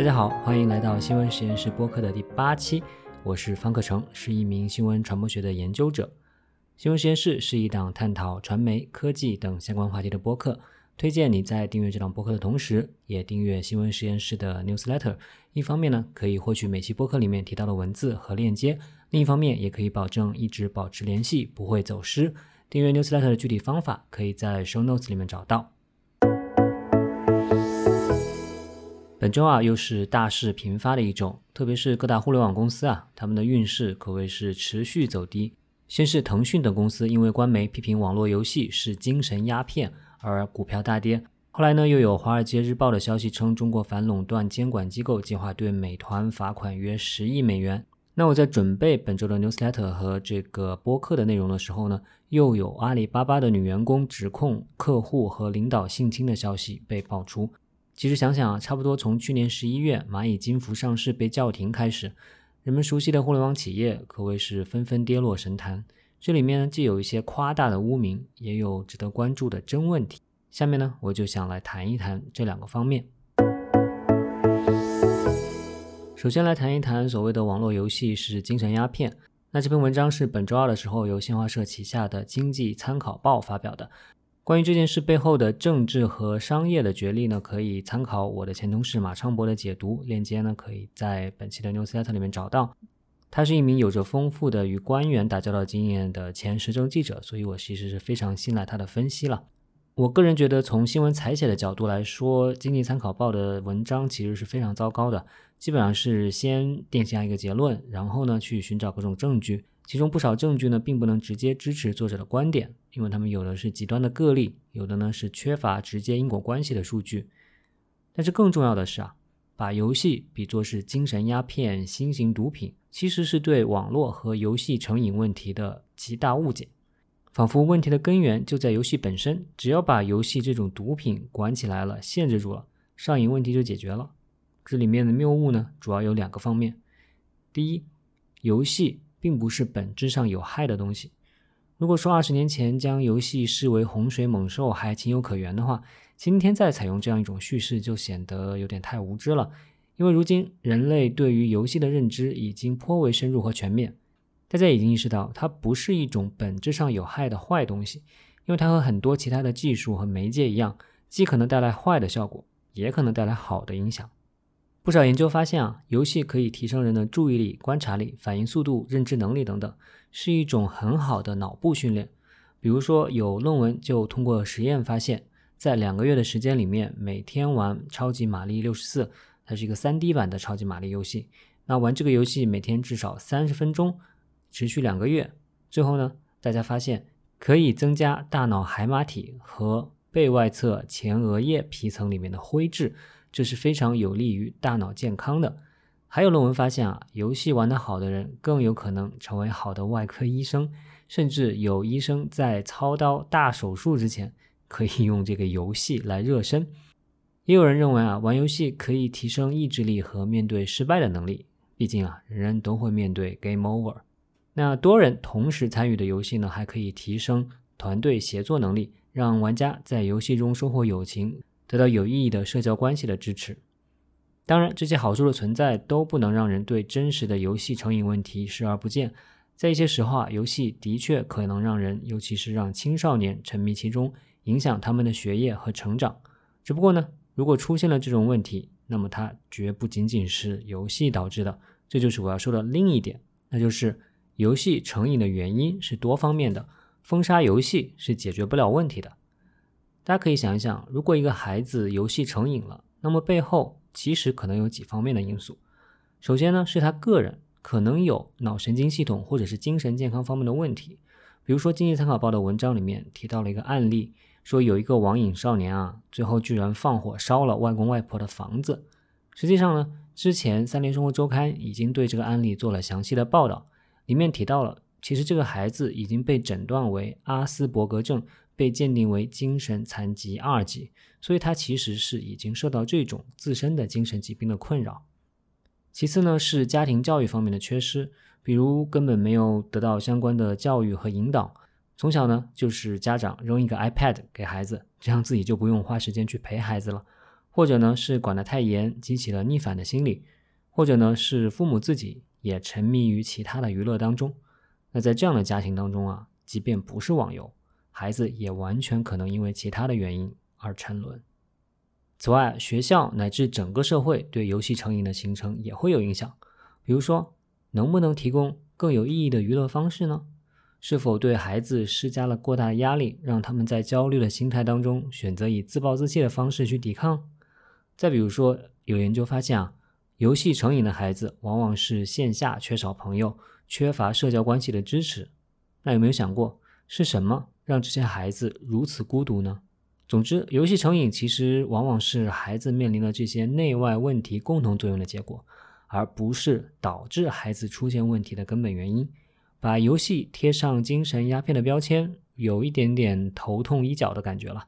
大家好，欢迎来到新闻实验室播客的第八期，我是方克成，是一名新闻传播学的研究者。新闻实验室是一档探讨传媒、科技等相关话题的播客，推荐你在订阅这档播客的同时，也订阅新闻实验室的 newsletter。一方面呢，可以获取每期播客里面提到的文字和链接；另一方面，也可以保证一直保持联系，不会走失。订阅 newsletter 的具体方法，可以在 show notes 里面找到。本周啊，又是大事频发的一周，特别是各大互联网公司啊，他们的运势可谓是持续走低。先是腾讯等公司因为官媒批评网络游戏是精神鸦片而股票大跌，后来呢，又有《华尔街日报》的消息称，中国反垄断监管机构计划对美团罚款约十亿美元。那我在准备本周的 newsletter 和这个播客的内容的时候呢，又有阿里巴巴的女员工指控客户和领导性侵的消息被爆出。其实想想啊，差不多从去年十一月蚂蚁金服上市被叫停开始，人们熟悉的互联网企业可谓是纷纷跌落神坛。这里面呢既有一些夸大的污名，也有值得关注的真问题。下面呢，我就想来谈一谈这两个方面。首先来谈一谈所谓的网络游戏是精神鸦片。那这篇文章是本周二的时候由新华社旗下的《经济参考报》发表的。关于这件事背后的政治和商业的角力呢，可以参考我的前同事马昌博的解读，链接呢可以在本期的 newsletter 里面找到。他是一名有着丰富的与官员打交道经验的前时政记者，所以我其实是非常信赖他的分析了。我个人觉得，从新闻采写的角度来说，《经济参考报》的文章其实是非常糟糕的，基本上是先定下一个结论，然后呢去寻找各种证据。其中不少证据呢，并不能直接支持作者的观点，因为他们有的是极端的个例，有的呢是缺乏直接因果关系的数据。但是更重要的是啊，把游戏比作是精神鸦片、新型毒品，其实是对网络和游戏成瘾问题的极大误解。仿佛问题的根源就在游戏本身，只要把游戏这种毒品管起来了、限制住了，上瘾问题就解决了。这里面的谬误呢，主要有两个方面：第一，游戏。并不是本质上有害的东西。如果说二十年前将游戏视为洪水猛兽还情有可原的话，今天再采用这样一种叙事就显得有点太无知了。因为如今人类对于游戏的认知已经颇为深入和全面，大家已经意识到它不是一种本质上有害的坏东西，因为它和很多其他的技术和媒介一样，既可能带来坏的效果，也可能带来好的影响。不少研究发现啊，游戏可以提升人的注意力、观察力、反应速度、认知能力等等，是一种很好的脑部训练。比如说，有论文就通过实验发现，在两个月的时间里面，每天玩《超级玛丽六十四》，它是一个 3D 版的超级玛丽游戏。那玩这个游戏每天至少三十分钟，持续两个月，最后呢，大家发现可以增加大脑海马体和背外侧前额叶皮层里面的灰质。这是非常有利于大脑健康的。还有论文发现啊，游戏玩得好的人更有可能成为好的外科医生，甚至有医生在操刀大手术之前可以用这个游戏来热身。也有人认为啊，玩游戏可以提升意志力和面对失败的能力。毕竟啊，人人都会面对 game over。那多人同时参与的游戏呢，还可以提升团队协作能力，让玩家在游戏中收获友情。得到有意义的社交关系的支持。当然，这些好处的存在都不能让人对真实的游戏成瘾问题视而不见。在一些时候啊，游戏的确可能让人，尤其是让青少年沉迷其中，影响他们的学业和成长。只不过呢，如果出现了这种问题，那么它绝不仅仅是游戏导致的。这就是我要说的另一点，那就是游戏成瘾的原因是多方面的，封杀游戏是解决不了问题的。大家可以想一想，如果一个孩子游戏成瘾了，那么背后其实可能有几方面的因素。首先呢，是他个人可能有脑神经系统或者是精神健康方面的问题。比如说，《经济参考报》的文章里面提到了一个案例，说有一个网瘾少年啊，最后居然放火烧了外公外婆的房子。实际上呢，之前《三联生活周刊》已经对这个案例做了详细的报道，里面提到了，其实这个孩子已经被诊断为阿斯伯格症。被鉴定为精神残疾二级，所以他其实是已经受到这种自身的精神疾病的困扰。其次呢，是家庭教育方面的缺失，比如根本没有得到相关的教育和引导，从小呢就是家长扔一个 iPad 给孩子，这样自己就不用花时间去陪孩子了，或者呢是管得太严，激起了逆反的心理，或者呢是父母自己也沉迷于其他的娱乐当中。那在这样的家庭当中啊，即便不是网游，孩子也完全可能因为其他的原因而沉沦。此外，学校乃至整个社会对游戏成瘾的形成也会有影响。比如说，能不能提供更有意义的娱乐方式呢？是否对孩子施加了过大的压力，让他们在焦虑的心态当中选择以自暴自弃的方式去抵抗？再比如说，有研究发现啊，游戏成瘾的孩子往往是线下缺少朋友、缺乏社交关系的支持。那有没有想过，是什么让这些孩子如此孤独呢？总之，游戏成瘾其实往往是孩子面临的这些内外问题共同作用的结果，而不是导致孩子出现问题的根本原因。把游戏贴上精神鸦片的标签，有一点点头痛医脚的感觉了。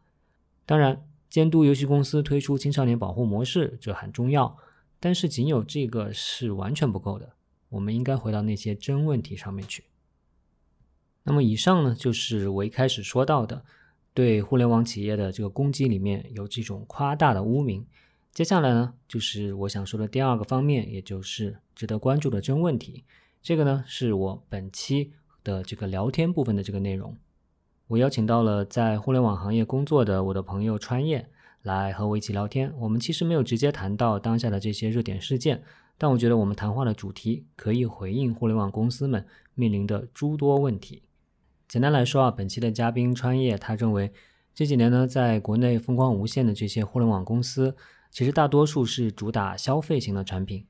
当然，监督游戏公司推出青少年保护模式，这很重要，但是仅有这个是完全不够的。我们应该回到那些真问题上面去。那么，以上呢，就是我一开始说到的。对互联网企业的这个攻击里面有这种夸大的污名，接下来呢就是我想说的第二个方面，也就是值得关注的真问题。这个呢是我本期的这个聊天部分的这个内容。我邀请到了在互联网行业工作的我的朋友川叶来和我一起聊天。我们其实没有直接谈到当下的这些热点事件，但我觉得我们谈话的主题可以回应互联网公司们面临的诸多问题。简单来说啊，本期的嘉宾川叶，他认为这几年呢，在国内风光无限的这些互联网公司，其实大多数是主打消费型的产品，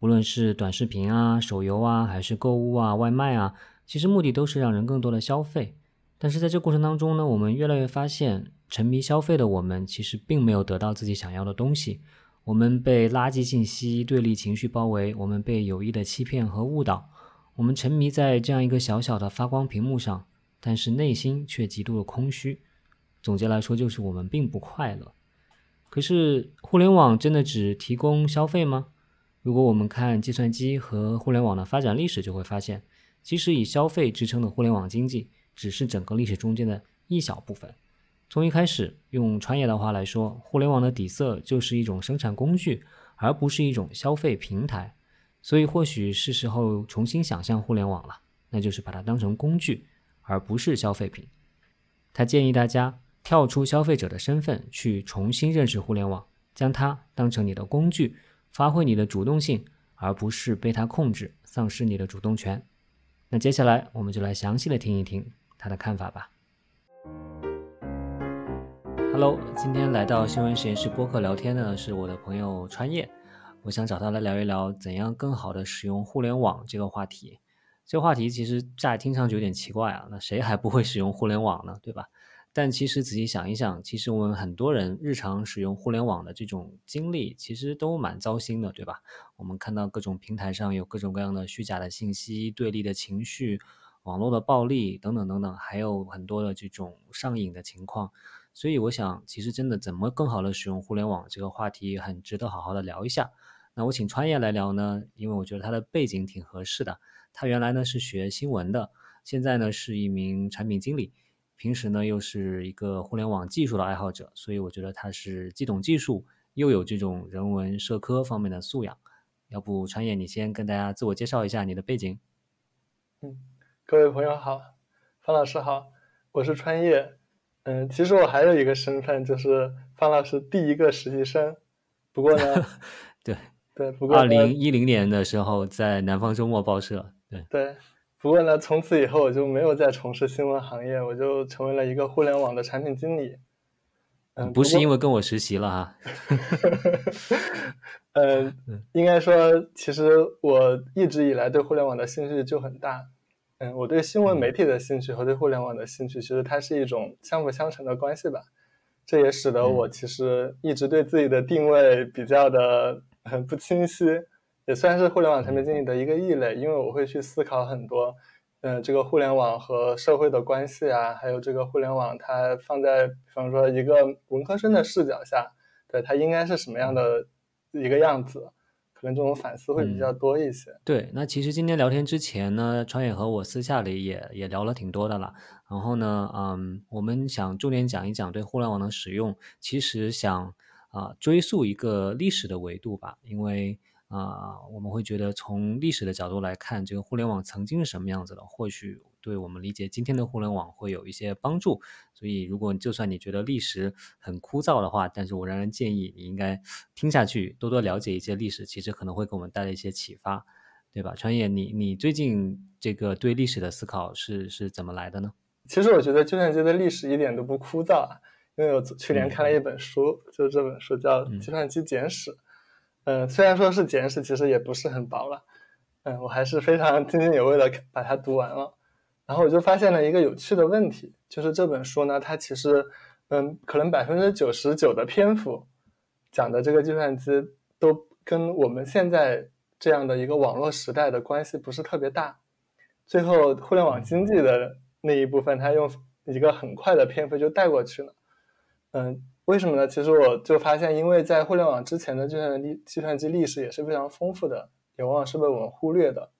无论是短视频啊、手游啊，还是购物啊、外卖啊，其实目的都是让人更多的消费。但是在这过程当中呢，我们越来越发现，沉迷消费的我们其实并没有得到自己想要的东西，我们被垃圾信息、对立情绪包围，我们被有意的欺骗和误导，我们沉迷在这样一个小小的发光屏幕上。但是内心却极度的空虚。总结来说，就是我们并不快乐。可是，互联网真的只提供消费吗？如果我们看计算机和互联网的发展历史，就会发现，其实以消费支撑的互联网经济，只是整个历史中间的一小部分。从一开始，用专业的话来说，互联网的底色就是一种生产工具，而不是一种消费平台。所以，或许是时候重新想象互联网了，那就是把它当成工具。而不是消费品。他建议大家跳出消费者的身份，去重新认识互联网，将它当成你的工具，发挥你的主动性，而不是被它控制，丧失你的主动权。那接下来我们就来详细的听一听他的看法吧。Hello，今天来到新闻实验室播客聊天的是我的朋友川叶，我想找他来聊一聊怎样更好的使用互联网这个话题。这话题其实乍听上去有点奇怪啊，那谁还不会使用互联网呢，对吧？但其实仔细想一想，其实我们很多人日常使用互联网的这种经历，其实都蛮糟心的，对吧？我们看到各种平台上有各种各样的虚假的信息、对立的情绪、网络的暴力等等等等，还有很多的这种上瘾的情况。所以我想，其实真的怎么更好的使用互联网这个话题，很值得好好的聊一下。那我请川叶来聊呢，因为我觉得他的背景挺合适的。他原来呢是学新闻的，现在呢是一名产品经理，平时呢又是一个互联网技术的爱好者，所以我觉得他是既懂技术，又有这种人文社科方面的素养。要不川叶，你先跟大家自我介绍一下你的背景。嗯，各位朋友好，方老师好，我是川叶。嗯，其实我还有一个身份，就是方老师第一个实习生。不过呢，对对，不过二零一零年的时候在南方周末报社。对，不过呢，从此以后我就没有再从事新闻行业，我就成为了一个互联网的产品经理。嗯，不是因为跟我实习了哈。呃，应该说，其实我一直以来对互联网的兴趣就很大。嗯，我对新闻媒体的兴趣和对互联网的兴趣，其实它是一种相辅相成的关系吧。这也使得我其实一直对自己的定位比较的很不清晰。也算是互联网产品经理的一个异类，因为我会去思考很多，嗯，这个互联网和社会的关系啊，还有这个互联网它放在，比方说一个文科生的视角下，对它应该是什么样的一个样子，可能这种反思会比较多一些。对，那其实今天聊天之前呢，川野和我私下里也也聊了挺多的了，然后呢，嗯，我们想重点讲一讲对互联网的使用，其实想。啊追溯一个历史的维度吧，因为啊我们会觉得从历史的角度来看，这个互联网曾经是什么样子的，或许对我们理解今天的互联网会有一些帮助。所以，如果就算你觉得历史很枯燥的话，但是我仍然建议你应该听下去，多多了解一些历史，其实可能会给我们带来一些启发，对吧？川野，你你最近这个对历史的思考是是怎么来的呢？其实我觉得计算机的历史一点都不枯燥啊。因为我去年看了一本书，就是这本书叫《计算机简史》。嗯，嗯虽然说是简史，其实也不是很薄了。嗯，我还是非常津津有味的把它读完了。然后我就发现了一个有趣的问题，就是这本书呢，它其实，嗯，可能百分之九十九的篇幅讲的这个计算机都跟我们现在这样的一个网络时代的关系不是特别大。最后，互联网经济的那一部分，它用一个很快的篇幅就带过去了。嗯，为什么呢？其实我就发现，因为在互联网之前的计算历计算机历史也是非常丰富的，也往往是被我们忽略的。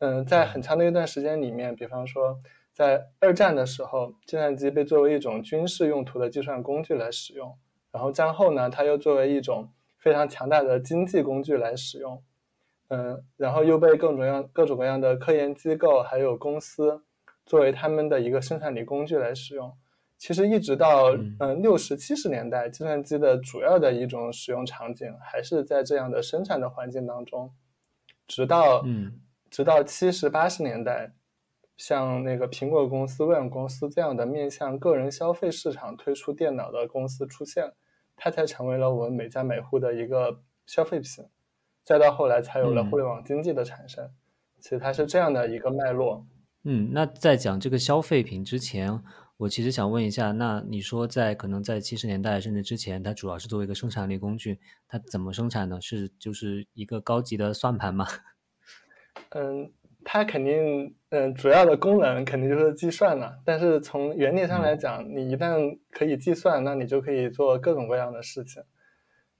嗯，在很长的一段时间里面，比方说在二战的时候，计算机被作为一种军事用途的计算工具来使用，然后战后呢，它又作为一种非常强大的经济工具来使用。嗯，然后又被各种各样各种各样的科研机构还有公司作为他们的一个生产力工具来使用。其实一直到嗯六十七十年代，计算机的主要的一种使用场景还是在这样的生产的环境当中，直到嗯直到七十八十年代，像那个苹果公司、微软公司这样的面向个人消费市场推出电脑的公司出现，它才成为了我们每家每户的一个消费品。再到后来，才有了互联网经济的产生。其实它是这样的一个脉络。嗯，那在讲这个消费品之前。我其实想问一下，那你说在可能在七十年代甚至之前，它主要是作为一个生产力工具，它怎么生产呢？是就是一个高级的算盘吗？嗯，它肯定，嗯，主要的功能肯定就是计算了。但是从原理上来讲，你一旦可以计算，那你就可以做各种各样的事情。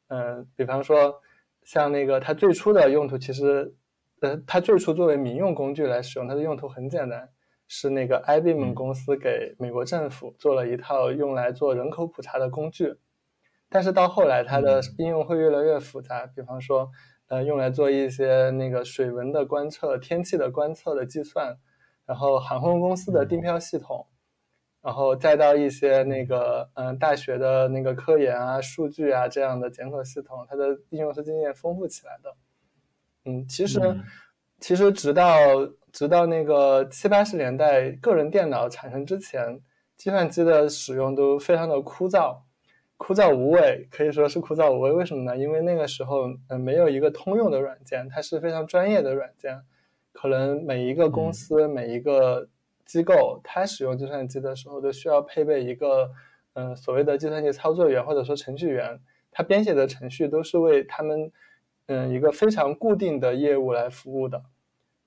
嗯，比方说像那个它最初的用途，其实，呃，它最初作为民用工具来使用，它的用途很简单。是那个 IBM 公司给美国政府做了一套用来做人口普查的工具，但是到后来它的应用会越来越复杂，比方说，呃，用来做一些那个水文的观测、天气的观测的计算，然后航空公司的订票系统，然后再到一些那个嗯大学的那个科研啊、数据啊这样的检索系统，它的应用是渐渐丰富起来的。嗯，其实其实直到。直到那个七八十年代，个人电脑产生之前，计算机的使用都非常的枯燥，枯燥无味，可以说是枯燥无味。为什么呢？因为那个时候，嗯，没有一个通用的软件，它是非常专业的软件，可能每一个公司、每一个机构，它使用计算机的时候都需要配备一个，嗯，所谓的计算机操作员或者说程序员，他编写的程序都是为他们，嗯，一个非常固定的业务来服务的，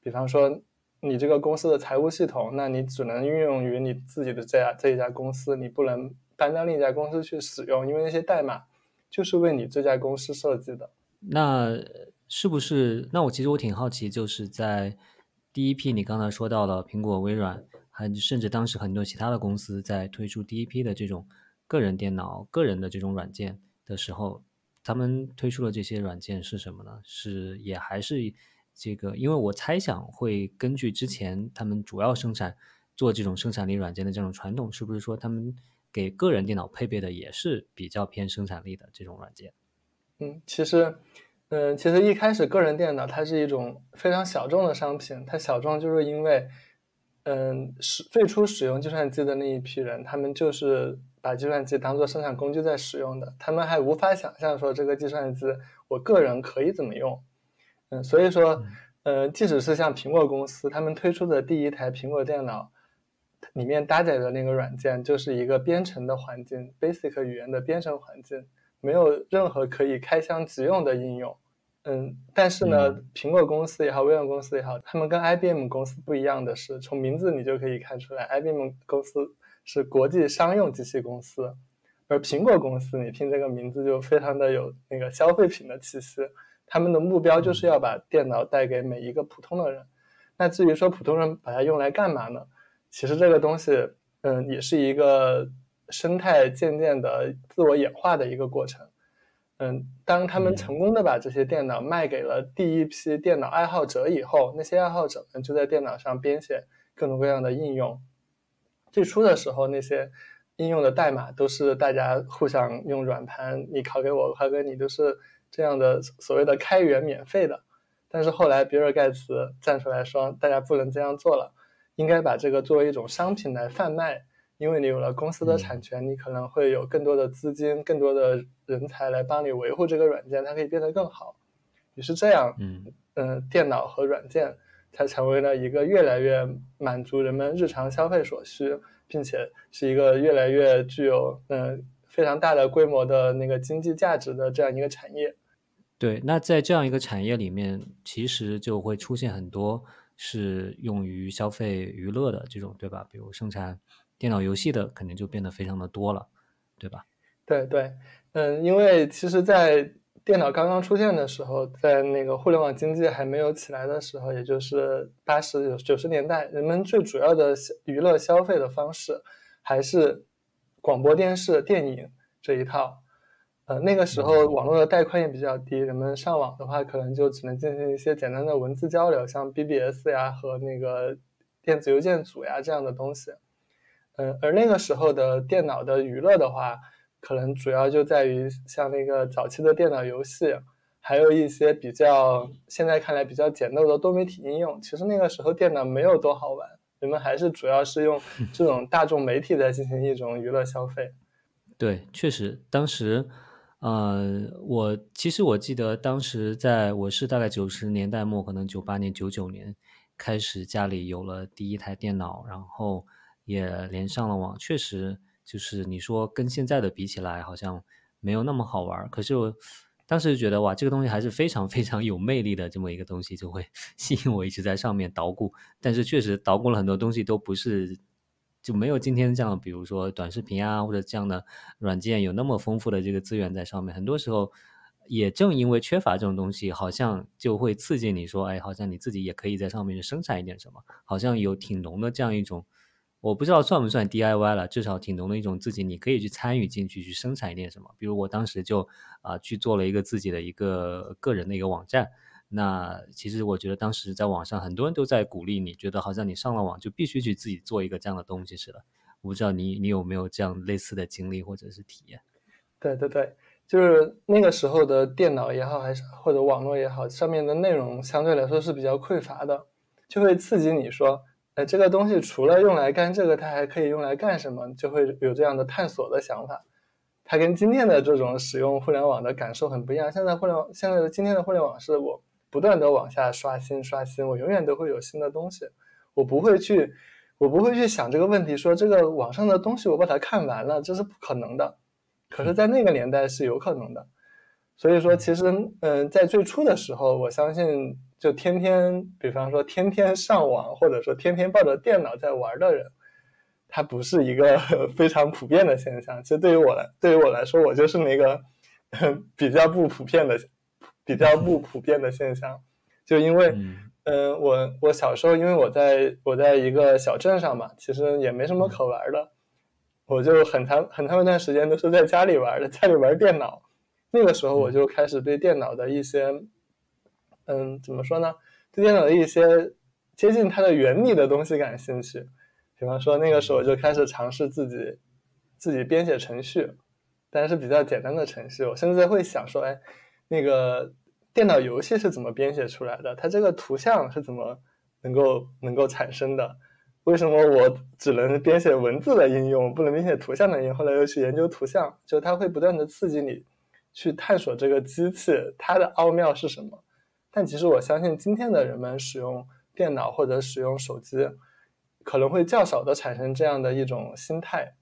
比方说。你这个公司的财务系统，那你只能运用于你自己的这家这一家公司，你不能搬到另一家公司去使用，因为那些代码就是为你这家公司设计的。那是不是？那我其实我挺好奇，就是在第一批你刚才说到了苹果、微软，还甚至当时很多其他的公司在推出第一批的这种个人电脑、个人的这种软件的时候，他们推出的这些软件是什么呢？是也还是？这个，因为我猜想会根据之前他们主要生产做这种生产力软件的这种传统，是不是说他们给个人电脑配备的也是比较偏生产力的这种软件？嗯，其实，嗯，其实一开始个人电脑它是一种非常小众的商品，它小众就是因为，嗯，使最初使用计算机的那一批人，他们就是把计算机当做生产工具在使用的，他们还无法想象说这个计算机我个人可以怎么用。嗯，所以说，呃，即使是像苹果公司，他们推出的第一台苹果电脑，里面搭载的那个软件就是一个编程的环境，Basic 语言的编程环境，没有任何可以开箱即用的应用。嗯，但是呢，苹果公司也好，微软公司也好，他们跟 IBM 公司不一样的是，从名字你就可以看出来，IBM 公司是国际商用机器公司，而苹果公司，你听这个名字就非常的有那个消费品的气息。他们的目标就是要把电脑带给每一个普通的人。那至于说普通人把它用来干嘛呢？其实这个东西，嗯，也是一个生态渐渐的自我演化的一个过程。嗯，当他们成功的把这些电脑卖给了第一批电脑爱好者以后，那些爱好者们就在电脑上编写各种各样的应用。最初的时候，那些应用的代码都是大家互相用软盘，你拷给我，我拷给你，都是这样的所谓的开源免费的。但是后来，比尔盖茨站出来说，大家不能这样做了，应该把这个作为一种商品来贩卖。因为你有了公司的产权，你可能会有更多的资金、更多的人才来帮你维护这个软件，它可以变得更好。于是这样，嗯嗯，电脑和软件才成为了一个越来越满足人们日常消费所需，并且是一个越来越具有嗯非常大的规模的那个经济价值的这样一个产业。对，那在这样一个产业里面，其实就会出现很多是用于消费娱乐的这种，对吧？比如生产电脑游戏的，肯定就变得非常的多了，对吧？对对，嗯，因为其实，在电脑刚刚出现的时候，在那个互联网经济还没有起来的时候，也就是八十九九十年代，人们最主要的消娱乐消费的方式还是广播电视、电影这一套。呃，那个时候网络的带宽也比较低，人们上网的话，可能就只能进行一些简单的文字交流，像 BBS 呀和那个电子邮件组呀这样的东西。嗯，而那个时候的电脑的娱乐的话，可能主要就在于像那个早期的电脑游戏，还有一些比较现在看来比较简陋的多媒体应用。其实那个时候电脑没有多好玩，人们还是主要是用 这种大众媒体在进行一种娱乐消费。对，确实，当时。呃，我其实我记得当时在我是大概九十年代末，可能九八年、九九年开始家里有了第一台电脑，然后也连上了网。确实，就是你说跟现在的比起来，好像没有那么好玩。可是我当时觉得哇，这个东西还是非常非常有魅力的，这么一个东西就会 吸引我一直在上面捣鼓。但是确实捣鼓了很多东西，都不是。就没有今天这样，比如说短视频啊，或者这样的软件有那么丰富的这个资源在上面。很多时候，也正因为缺乏这种东西，好像就会刺激你说，哎，好像你自己也可以在上面去生产一点什么，好像有挺浓的这样一种，我不知道算不算 DIY 了，至少挺浓的一种自己你可以去参与进去去生产一点什么。比如我当时就啊去做了一个自己的一个个人的一个网站。那其实我觉得当时在网上很多人都在鼓励你，觉得好像你上了网就必须去自己做一个这样的东西似的。我不知道你你有没有这样类似的经历或者是体验？对对对，就是那个时候的电脑也好，还是或者网络也好，上面的内容相对来说是比较匮乏的，就会刺激你说，哎，这个东西除了用来干这个，它还可以用来干什么？就会有这样的探索的想法。它跟今天的这种使用互联网的感受很不一样。现在互联网，现在的今天的互联网是我。不断的往下刷新刷新，我永远都会有新的东西，我不会去，我不会去想这个问题，说这个网上的东西我把它看完了，这是不可能的。可是，在那个年代是有可能的。所以说，其实，嗯，在最初的时候，我相信，就天天，比方说天天上网，或者说天天抱着电脑在玩的人，他不是一个 非常普遍的现象。其实对于我来，对于我来说，我就是那个 比较不普遍的。比较不普遍的现象，就因为，嗯，我我小时候，因为我在我在一个小镇上嘛，其实也没什么可玩的，我就很长很长一段时间都是在家里玩的，家里玩电脑。那个时候我就开始对电脑的一些，嗯，怎么说呢？对电脑的一些接近它的原理的东西感兴趣。比方说，那个时候就开始尝试自己自己编写程序，但是比较简单的程序。我甚至会想说，哎。那个电脑游戏是怎么编写出来的？它这个图像是怎么能够能够产生的？为什么我只能编写文字的应用，不能编写图像的应用？后来又去研究图像，就它会不断的刺激你去探索这个机器它的奥妙是什么。但其实我相信，今天的人们使用电脑或者使用手机，可能会较少的产生这样的一种心态，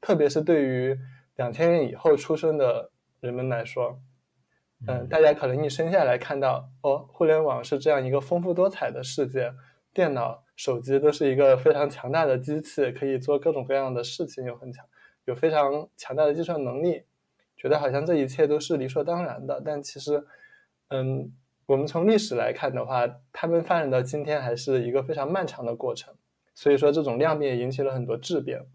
特别是对于两千年以后出生的人们来说。嗯，大家可能一生下来看到哦，互联网是这样一个丰富多彩的世界，电脑、手机都是一个非常强大的机器，可以做各种各样的事情，有很强、有非常强大的计算能力，觉得好像这一切都是理所当然的。但其实，嗯，我们从历史来看的话，他们发展到今天还是一个非常漫长的过程。所以说，这种量变引起了很多质变。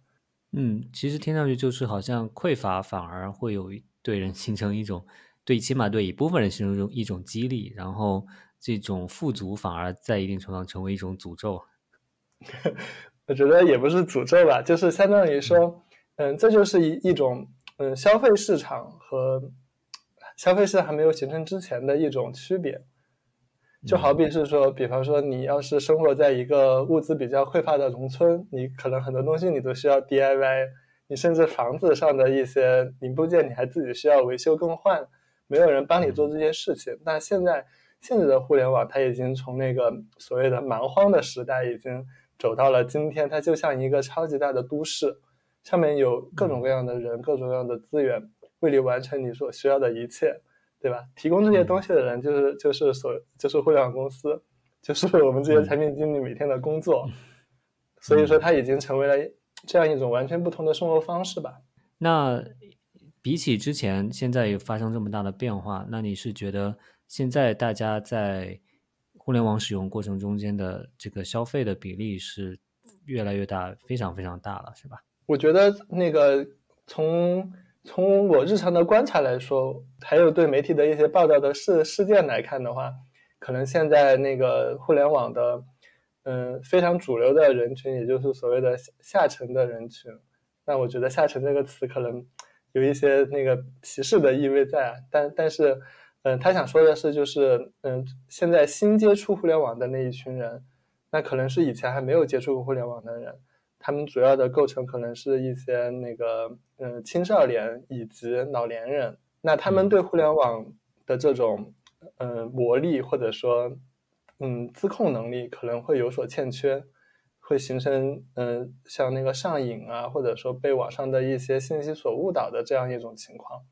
嗯，其实听上去就是好像匮乏反而会有对人形成一种。对，起码对一部分人形成一种一种激励，然后这种富足反而在一定程度上成为一种诅咒。我觉得也不是诅咒吧，就是相当于说，嗯，这就是一一种，嗯，消费市场和消费市场还没有形成之前的一种区别。就好比是说，比方说，你要是生活在一个物资比较匮乏的农村，你可能很多东西你都需要 DIY，你甚至房子上的一些零部件你还自己需要维修更换，没有人帮你做这些事情。那现在现在的互联网，它已经从那个所谓的蛮荒的时代，已经走到了今天，它就像一个超级大的都市，上面有各种各样的人，各种各样的资源，为你完成你所需要的一切。对吧？提供这些东西的人就是就是所就是互联网公司，就是我们这些产品经理每天的工作。所以说，它已经成为了这样一种完全不同的生活方式吧。那比起之前，现在有发生这么大的变化，那你是觉得现在大家在互联网使用过程中间的这个消费的比例是越来越大，非常非常大了，是吧？我觉得那个从。从我日常的观察来说，还有对媒体的一些报道的事事件来看的话，可能现在那个互联网的，嗯，非常主流的人群，也就是所谓的下下沉的人群。那我觉得“下沉”这个词可能有一些那个歧视的意味在。但但是，嗯，他想说的是，就是嗯，现在新接触互联网的那一群人，那可能是以前还没有接触过互联网的人。他们主要的构成可能是一些那个，嗯，青少年以及老年人。那他们对互联网的这种，嗯，魔力或者说，嗯，自控能力可能会有所欠缺，会形成，嗯，像那个上瘾啊，或者说被网上的一些信息所误导的这样一种情况。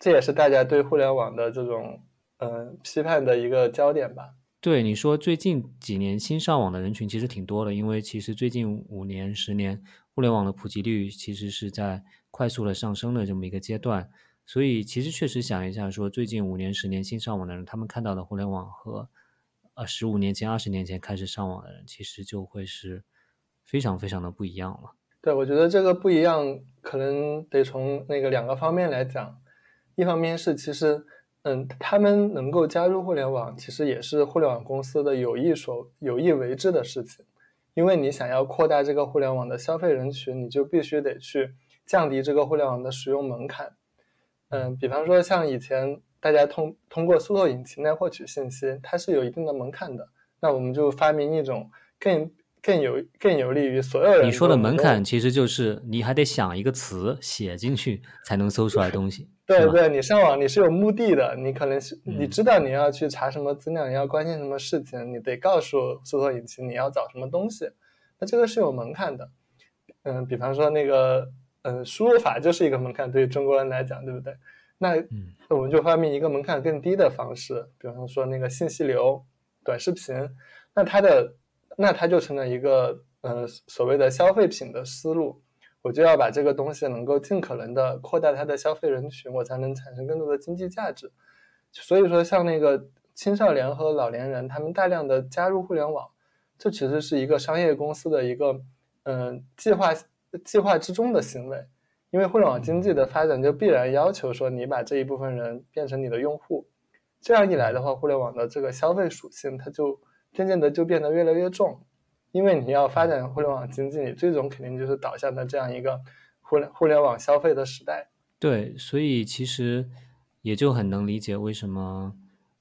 这也是大家对互联网的这种，嗯，批判的一个焦点吧。对你说，最近几年新上网的人群其实挺多的，因为其实最近五年、十年，互联网的普及率其实是在快速的上升的这么一个阶段。所以，其实确实想一下，说最近五年、十年新上网的人，他们看到的互联网和呃十五年前、二十年前开始上网的人，其实就会是非常非常的不一样了。对，我觉得这个不一样，可能得从那个两个方面来讲，一方面是其实。嗯，他们能够加入互联网，其实也是互联网公司的有意所有意为之的事情。因为你想要扩大这个互联网的消费人群，你就必须得去降低这个互联网的使用门槛。嗯，比方说像以前大家通通过搜索引擎来获取信息，它是有一定的门槛的。那我们就发明一种更。更有更有利于所有人。你说的门槛其实就是你还得想一个词写进去才能搜出来东西。对对，你上网你是有目的的，你可能是你知道你要去查什么资料，你要关心什么事情，你得告诉搜索引擎你要找什么东西。那这个是有门槛的。嗯，比方说那个嗯输入法就是一个门槛，对于中国人来讲，对不对？那那我们就发明一个门槛更低的方式，比方说那个信息流、短视频，那它的。那它就成了一个呃所谓的消费品的思路，我就要把这个东西能够尽可能的扩大它的消费人群，我才能产生更多的经济价值。所以说，像那个青少年和老年人，他们大量的加入互联网，这其实是一个商业公司的一个嗯计划计划之中的行为，因为互联网经济的发展就必然要求说你把这一部分人变成你的用户，这样一来的话，互联网的这个消费属性它就。渐渐的就变得越来越重，因为你要发展互联网经济，你最终肯定就是导向的这样一个互联互联网消费的时代。对，所以其实也就很能理解为什么，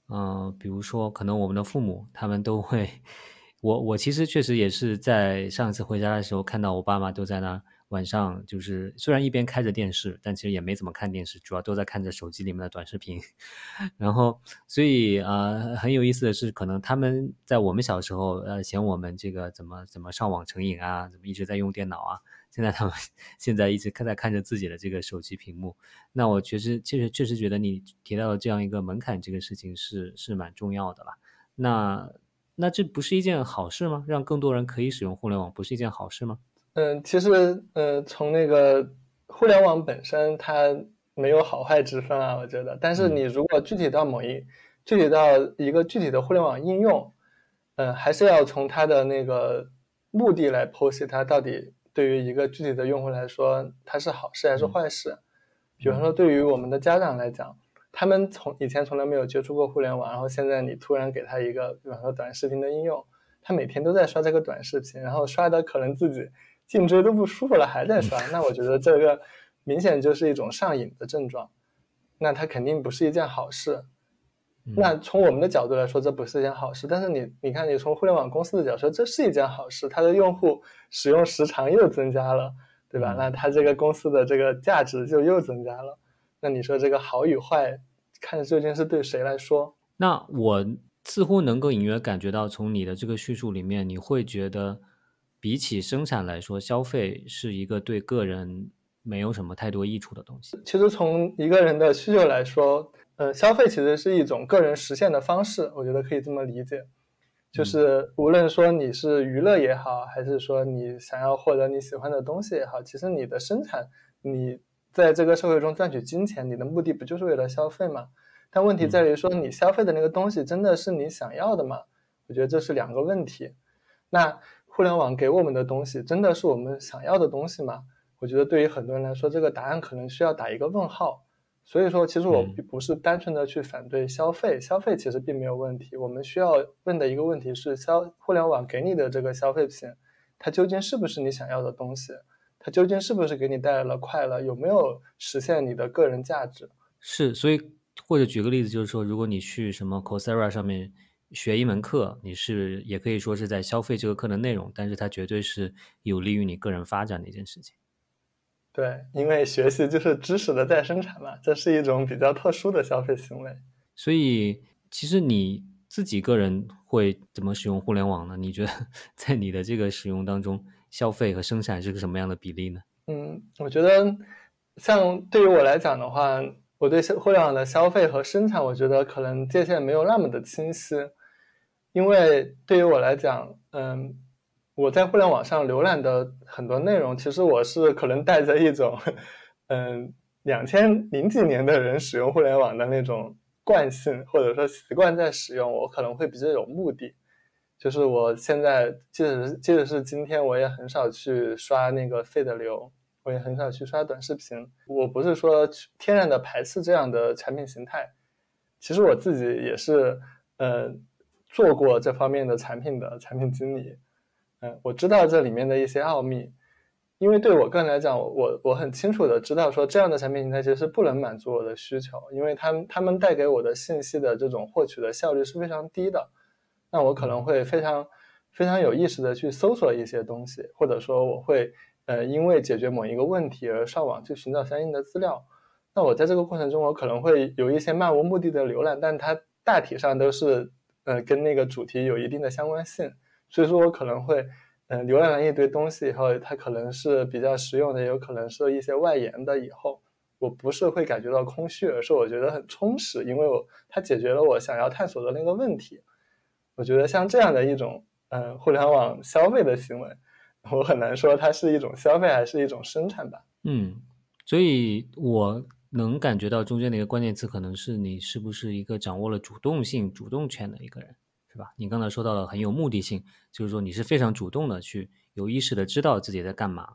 嗯，比如说可能我们的父母他们都会，我我其实确实也是在上一次回家的时候看到我爸妈都在那。晚上就是虽然一边开着电视，但其实也没怎么看电视，主要都在看着手机里面的短视频。然后，所以啊，很有意思的是，可能他们在我们小时候，呃，嫌我们这个怎么怎么上网成瘾啊，怎么一直在用电脑啊。现在他们现在一直看在看着自己的这个手机屏幕。那我确实确实确实觉得你提到的这样一个门槛这个事情是是蛮重要的了。那那这不是一件好事吗？让更多人可以使用互联网，不是一件好事吗？嗯，其实，嗯，从那个互联网本身，它没有好坏之分啊，我觉得。但是你如果具体到某一，具体到一个具体的互联网应用，嗯，还是要从它的那个目的来剖析它到底对于一个具体的用户来说，它是好事还是坏事。比方说，对于我们的家长来讲，他们从以前从来没有接触过互联网，然后现在你突然给他一个，比方说短视频的应用，他每天都在刷这个短视频，然后刷的可能自己颈椎都不舒服了，还在刷。那我觉得这个明显就是一种上瘾的症状，那它肯定不是一件好事。那从我们的角度来说，这不是一件好事。但是你你看，你从互联网公司的角度说，这是一件好事，它的用户使用时长又增加了，对吧？那它这个公司的这个价值就又增加了。那你说这个好与坏，看究竟是对谁来说？那我似乎能够隐约感觉到，从你的这个叙述里面，你会觉得，比起生产来说，消费是一个对个人没有什么太多益处的东西。其实从一个人的需求来说。呃，消费其实是一种个人实现的方式，我觉得可以这么理解，就是无论说你是娱乐也好，还是说你想要获得你喜欢的东西也好，其实你的生产，你在这个社会中赚取金钱，你的目的不就是为了消费吗？但问题在于说，你消费的那个东西真的是你想要的吗？我觉得这是两个问题。那互联网给我们的东西真的是我们想要的东西吗？我觉得对于很多人来说，这个答案可能需要打一个问号。所以说，其实我不是单纯的去反对消费，消费其实并没有问题。我们需要问的一个问题是：消互联网给你的这个消费品，它究竟是不是你想要的东西？它究竟是不是给你带来了快乐？有没有实现你的个人价值？是，所以或者举个例子，就是说，如果你去什么 Coursera 上面学一门课，你是也可以说是在消费这个课的内容，但是它绝对是有利于你个人发展的一件事情。对，因为学习就是知识的再生产嘛，这是一种比较特殊的消费行为。所以，其实你自己个人会怎么使用互联网呢？你觉得 在你的这个使用当中，消费和生产是个什么样的比例呢？嗯，我觉得像对于我来讲的话，我对互联网的消费和生产，我觉得可能界限没有那么的清晰，因为对于我来讲，嗯。我在互联网上浏览的很多内容，其实我是可能带着一种，嗯，两千零几年的人使用互联网的那种惯性，或者说习惯在使用。我可能会比较有目的，就是我现在，即使是即使是今天，我也很少去刷那个费的流，我也很少去刷短视频。我不是说天然的排斥这样的产品形态，其实我自己也是，呃，做过这方面的产品的产品经理。嗯，我知道这里面的一些奥秘，因为对我个人来讲，我我很清楚的知道说这样的产品形态其实是不能满足我的需求，因为他们他们带给我的信息的这种获取的效率是非常低的。那我可能会非常非常有意识的去搜索一些东西，或者说我会呃因为解决某一个问题而上网去寻找相应的资料。那我在这个过程中，我可能会有一些漫无目的的浏览，但它大体上都是呃跟那个主题有一定的相关性。所以说我可能会，嗯，浏览了一堆东西以后，它可能是比较实用的，也有可能是一些外延的。以后我不是会感觉到空虚，而是我觉得很充实，因为我它解决了我想要探索的那个问题。我觉得像这样的一种，嗯，互联网消费的行为，我很难说它是一种消费还是一种生产吧。嗯，所以我能感觉到中间的一个关键词，可能是你是不是一个掌握了主动性、主动权的一个人。是吧？你刚才说到了很有目的性，就是说你是非常主动的去有意识的知道自己在干嘛，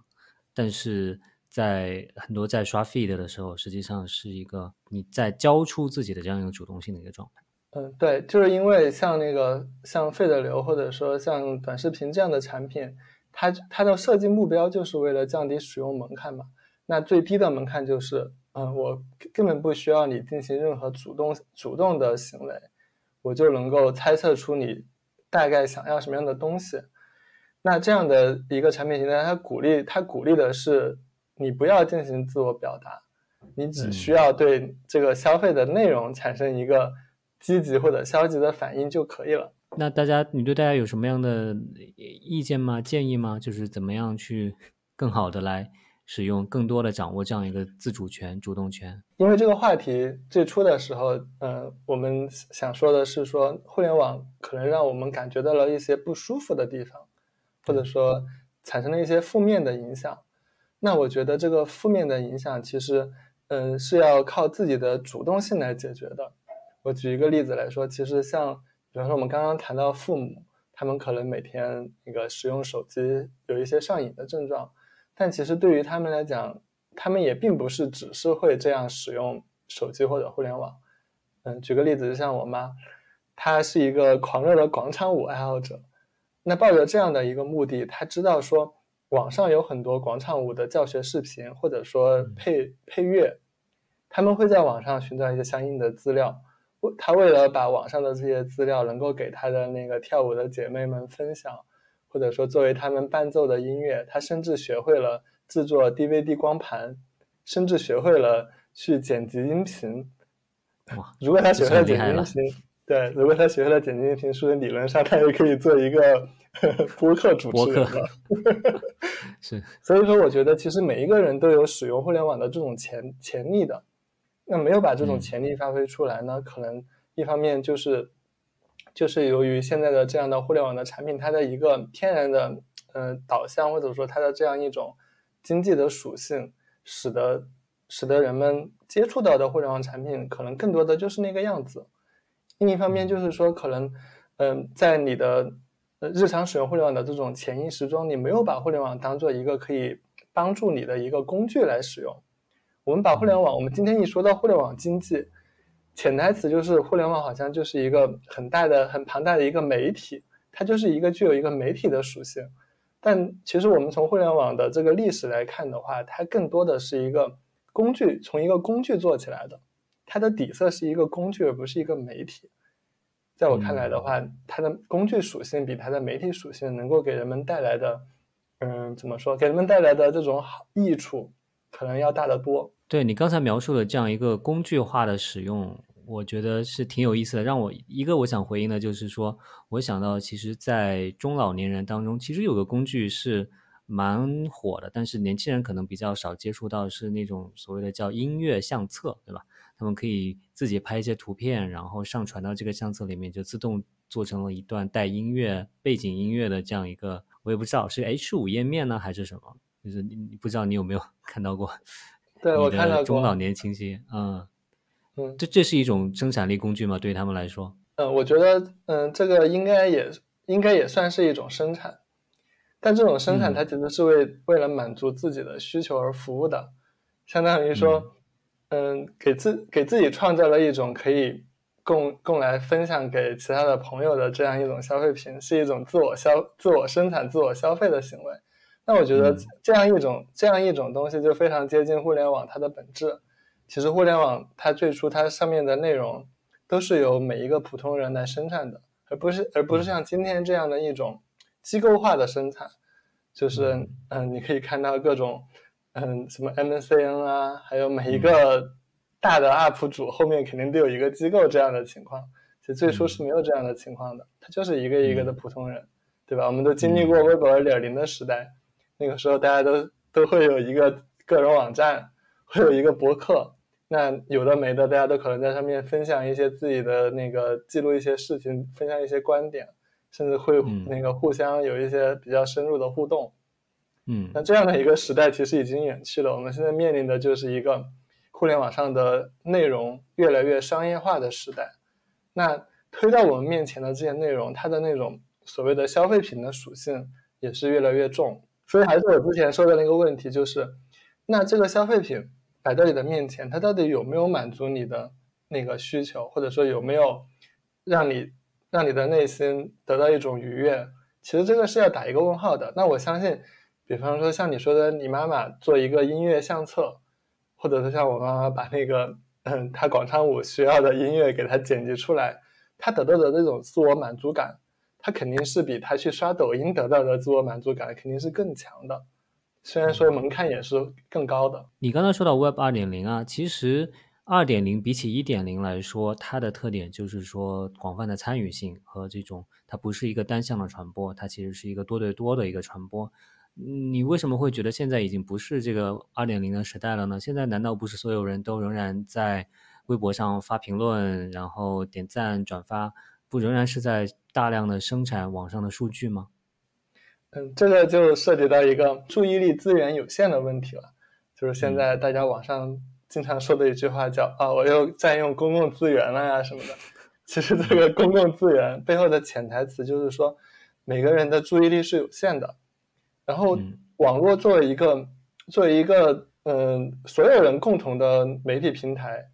但是在很多在刷 feed 的时候，实际上是一个你在交出自己的这样一个主动性的一个状态。嗯，对，就是因为像那个像 feed 流或者说像短视频这样的产品，它它的设计目标就是为了降低使用门槛嘛。那最低的门槛就是，嗯，我根本不需要你进行任何主动主动的行为。我就能够猜测出你大概想要什么样的东西。那这样的一个产品形态，它鼓励它鼓励的是你不要进行自我表达，你只需要对这个消费的内容产生一个积极或者消极的反应就可以了。那大家，你对大家有什么样的意见吗？建议吗？就是怎么样去更好的来？使用更多的掌握这样一个自主权、主动权。因为这个话题最初的时候，嗯，我们想说的是说，互联网可能让我们感觉到了一些不舒服的地方，或者说产生了一些负面的影响。那我觉得这个负面的影响，其实，嗯，是要靠自己的主动性来解决的。我举一个例子来说，其实像，比方说我们刚刚谈到父母，他们可能每天那个使用手机有一些上瘾的症状。但其实对于他们来讲，他们也并不是只是会这样使用手机或者互联网，嗯，举个例子，就像我妈，她是一个狂热的广场舞爱好者。那抱着这样的一个目的，她知道说网上有很多广场舞的教学视频，或者说配配乐，他们会在网上寻找一些相应的资料。她为了把网上的这些资料能够给他的那个跳舞的姐妹们分享，或者说作为他们伴奏的音乐，他甚至学会了制作 DVD 光盘，甚至学会了去剪辑音频。哇！如果他学会了剪辑音频，对，如果他学会了剪辑音频，说理论上他也可以做一个 播客主持人了。是，所以说，我觉得其实每一个人都有使用互联网的这种潜潜力的。那没有把这种潜力发挥出来呢？可能一方面就是就是由于现在的这样的互联网的产品，它的一个天然的呃导向，或者说它的这样一种经济的属性，使得使得人们接触到的互联网产品可能更多的就是那个样子。另一方面就是说，可能嗯在你的日常使用互联网的这种潜意识中，你没有把互联网当做一个可以帮助你的一个工具来使用。我们把互联网，我们今天一说到互联网经济，潜台词就是互联网好像就是一个很大的、很庞大的一个媒体，它就是一个具有一个媒体的属性。但其实我们从互联网的这个历史来看的话，它更多的是一个工具，从一个工具做起来的，它的底色是一个工具，而不是一个媒体。在我看来的话，它的工具属性比它的媒体属性能够给人们带来的，嗯，怎么说？给人们带来的这种好益处。可能要大得多。对你刚才描述的这样一个工具化的使用，我觉得是挺有意思的。让我一个我想回应的就是说，我想到其实，在中老年人当中，其实有个工具是蛮火的，但是年轻人可能比较少接触到，是那种所谓的叫音乐相册，对吧？他们可以自己拍一些图片，然后上传到这个相册里面，就自动做成了一段带音乐背景音乐的这样一个，我也不知道是 H 五页面呢还是什么。就是你，你不知道你有没有 看到过？对我看到过中老年清晰，嗯嗯，这这是一种生产力工具吗？对他们来说？嗯，我觉得，嗯，这个应该也应该也算是一种生产，但这种生产它其实是为为了满足自己的需求而服务的，相当于说，嗯，给自给自己创造了一种可以供供来分享给其他的朋友的这样一种消费品，是一种自我消自我生产、自我消费的行为。那我觉得这样一种这样一种东西就非常接近互联网它的本质。其实互联网它最初它上面的内容都是由每一个普通人来生产的，而不是而不是像今天这样的一种机构化的生产。就是嗯，你可以看到各种嗯什么 MCN 啊，还有每一个大的 UP 主后面肯定都有一个机构这样的情况。其实最初是没有这样的情况的，它就是一个一个的普通人，对吧？我们都经历过微博二点零的时代。那个时候大家都都会有一个个人网站，会有一个博客，那有的没的，大家都可能在上面分享一些自己的那个记录一些事情，分享一些观点，甚至会那个互相有一些比较深入的互动。嗯，那这样的一个时代其实已经远去了，我们现在面临的就是一个互联网上的内容越来越商业化的时代。那推到我们面前的这些内容，它的那种所谓的消费品的属性也是越来越重。所以还是我之前说的那个问题，就是那这个消费品摆在你的面前，它到底有没有满足你的那个需求，或者说有没有让你让你的内心得到一种愉悦？其实这个是要打一个问号的。那我相信，比方说像你说的，你妈妈做一个音乐相册，或者说像我妈妈把那个嗯她广场舞需要的音乐给她剪辑出来，她得到的那种自我满足感。他肯定是比他去刷抖音得到的自我满足感肯定是更强的，虽然说门槛也是更高的。你刚才说到 Web 二点零啊，其实二点零比起一点零来说，它的特点就是说广泛的参与性和这种它不是一个单向的传播，它其实是一个多对多的一个传播。你为什么会觉得现在已经不是这个二点零的时代了呢？现在难道不是所有人都仍然在微博上发评论，然后点赞转发？不仍然是在大量的生产网上的数据吗？嗯，这个就涉及到一个注意力资源有限的问题了。就是现在大家网上经常说的一句话叫“啊，我又占用公共资源了呀”什么的。其实这个公共资源背后的潜台词就是说，每个人的注意力是有限的。然后，网络作为一个作为一个嗯所有人共同的媒体平台。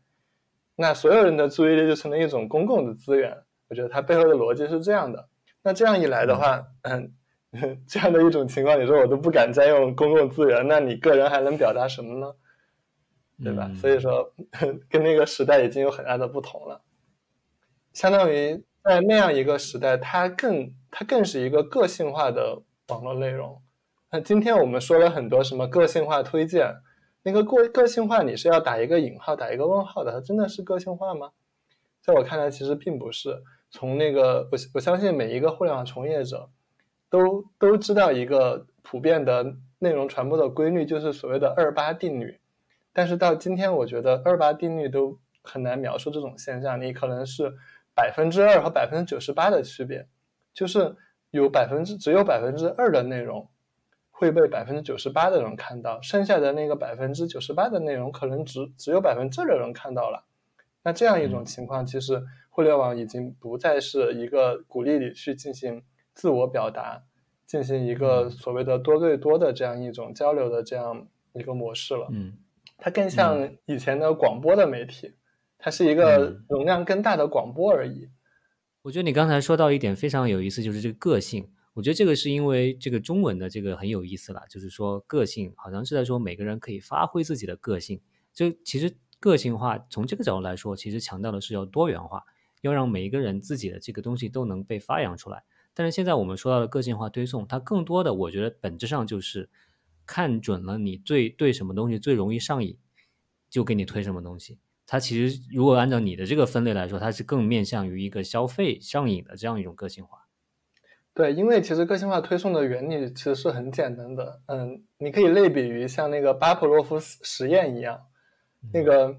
那所有人的注意力就成了一种公共的资源。我觉得它背后的逻辑是这样的。那这样一来的话，嗯，这样的一种情况，你说我都不敢占用公共资源，那你个人还能表达什么呢？对吧？所以说，跟那个时代已经有很大的不同了。相当于在那样一个时代，它更它更是一个个性化的网络内容。那今天我们说了很多什么个性化推荐，那个个个性化，你是要打一个引号、打一个问号的，它真的是个性化吗？在我看来，其实并不是。从那个，我我相信每一个互联网从业者，都都知道一个普遍的内容传播的规律，就是所谓的二八定律。但是到今天，我觉得二八定律都很难描述这种现象。你可能是百分之二和百分之九十八的区别，就是有百分之只有百分之二的内容会被百分之九十八的人看到，剩下的那个百分之九十八的内容可能只只有百分之二的人看到了。那这样一种情况，其实。互联网已经不再是一个鼓励你去进行自我表达，进行一个所谓的多对多的这样一种交流的这样一个模式了。嗯，它更像以前的广播的媒体，它是一个容量更大的广播而已。我觉得你刚才说到一点非常有意思，就是这个个性。我觉得这个是因为这个中文的这个很有意思了，就是说个性好像是在说每个人可以发挥自己的个性。就其实个性化从这个角度来说，其实强调的是要多元化。要让每一个人自己的这个东西都能被发扬出来，但是现在我们说到的个性化推送，它更多的我觉得本质上就是看准了你最对什么东西最容易上瘾，就给你推什么东西。它其实如果按照你的这个分类来说，它是更面向于一个消费上瘾的这样一种个性化。对，因为其实个性化推送的原理其实是很简单的，嗯，你可以类比于像那个巴甫洛夫实验一样，那个。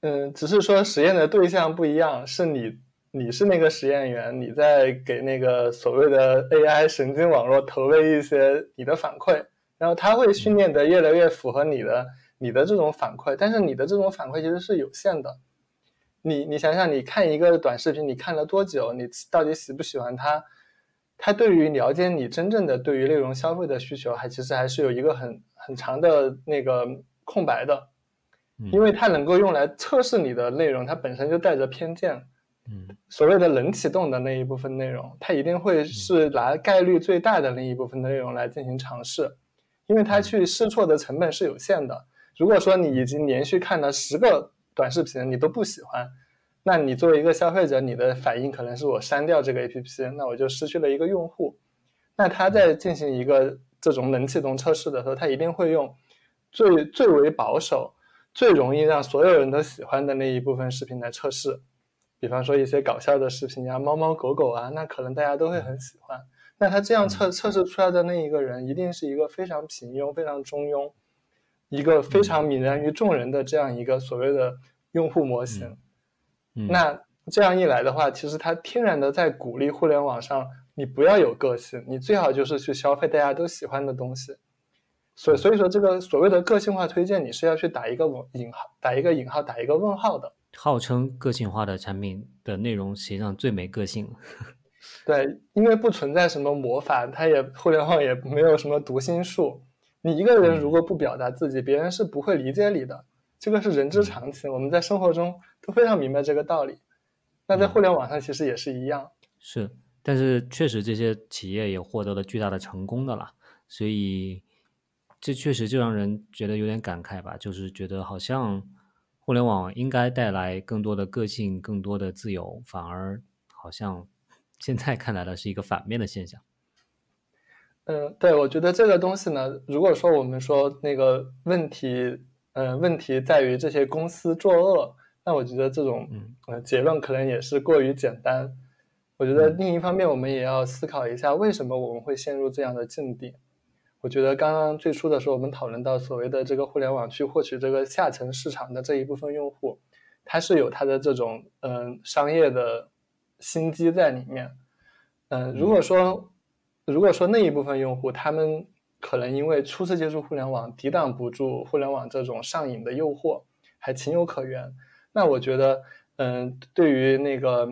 嗯只是说实验的对象不一样，是你，你是那个实验员，你在给那个所谓的 AI 神经网络投喂一些你的反馈，然后它会训练的越来越符合你的你的这种反馈，但是你的这种反馈其实是有限的。你你想想，你看一个短视频，你看了多久？你到底喜不喜欢它？它对于了解你真正的对于内容消费的需求，还其实还是有一个很很长的那个空白的。因为它能够用来测试你的内容，它本身就带着偏见。嗯，所谓的冷启动的那一部分内容，它一定会是拿概率最大的那一部分的内容来进行尝试，因为它去试错的成本是有限的。如果说你已经连续看了十个短视频，你都不喜欢，那你作为一个消费者，你的反应可能是我删掉这个 APP，那我就失去了一个用户。那他在进行一个这种冷启动测试的时候，他一定会用最最为保守。最容易让所有人都喜欢的那一部分视频来测试，比方说一些搞笑的视频呀，猫猫狗狗啊，那可能大家都会很喜欢。那他这样测测试出来的那一个人，一定是一个非常平庸、非常中庸，一个非常泯然于众人的这样一个所谓的用户模型。那这样一来的话，其实他天然的在鼓励互联网上，你不要有个性，你最好就是去消费大家都喜欢的东西。所以，所以说这个所谓的个性化推荐，你是要去打一个引号，打一个引号，打一个问号的。号称个性化的产品的内容，实际上最没个性。对，因为不存在什么魔法，它也互联网也没有什么读心术。你一个人如果不表达自己，别人是不会理解你的，这个是人之常情。我们在生活中都非常明白这个道理。那在互联网上其实也是一样。是，但是确实这些企业也获得了巨大的成功的啦，所以。这确实就让人觉得有点感慨吧，就是觉得好像互联网应该带来更多的个性、更多的自由，反而好像 现在看来的是一个反面的现象。嗯，对，我觉得这个东西呢，如果说我们说那个问题，嗯，问题在于这些公司作恶，那我觉得这种嗯结论可能也是过于简单。我觉得另一方面，我们也要思考一下，为什么我们会陷入这样的境地。我觉得刚刚最初的时候，我们讨论到所谓的这个互联网去获取这个下沉市场的这一部分用户，它是有它的这种嗯商业的心机在里面。嗯，如果说如果说那一部分用户他们可能因为初次接触互联网，抵挡不住互联网这种上瘾的诱惑，还情有可原。那我觉得，嗯，对于那个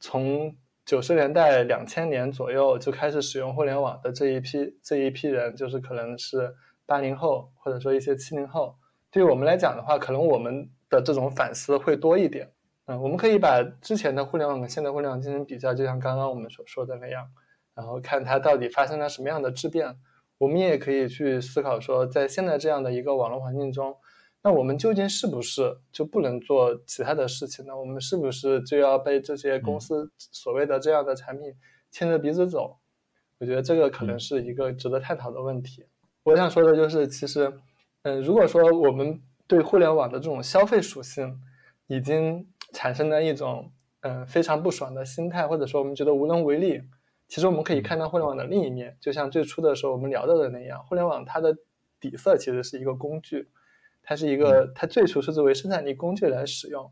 从九十年代、两千年左右就开始使用互联网的这一批这一批人，就是可能是八零后或者说一些七零后。对于我们来讲的话，可能我们的这种反思会多一点。嗯，我们可以把之前的互联网跟现在互联网进行比较，就像刚刚我们所说的那样，然后看它到底发生了什么样的质变。我们也可以去思考说，在现在这样的一个网络环境中，那我们究竟是不是就不能做其他的事情呢？我们是不是就要被这些公司所谓的这样的产品牵着鼻子走？我觉得这个可能是一个值得探讨的问题。我想说的就是，其实，嗯，如果说我们对互联网的这种消费属性已经产生了一种嗯非常不爽的心态，或者说我们觉得无能为力。其实我们可以看到互联网的另一面，就像最初的时候我们聊到的那样，互联网它的底色其实是一个工具，它是一个它最初是作为生产力工具来使用。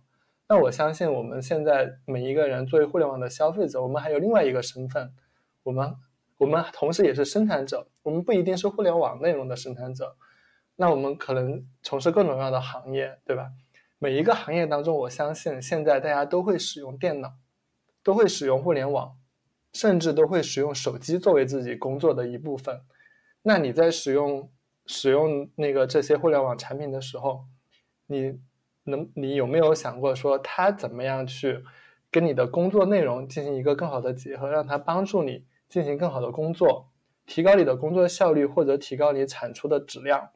那我相信我们现在每一个人作为互联网的消费者，我们还有另外一个身份，我们我们同时也是生产者，我们不一定是互联网内容的生产者，那我们可能从事各种各样的行业，对吧？每一个行业当中，我相信现在大家都会使用电脑，都会使用互联网，甚至都会使用手机作为自己工作的一部分。那你在使用使用那个这些互联网产品的时候，你能你有没有想过说它怎么样去跟你的工作内容进行一个更好的结合，让它帮助你进行更好的工作，提高你的工作效率或者提高你产出的质量？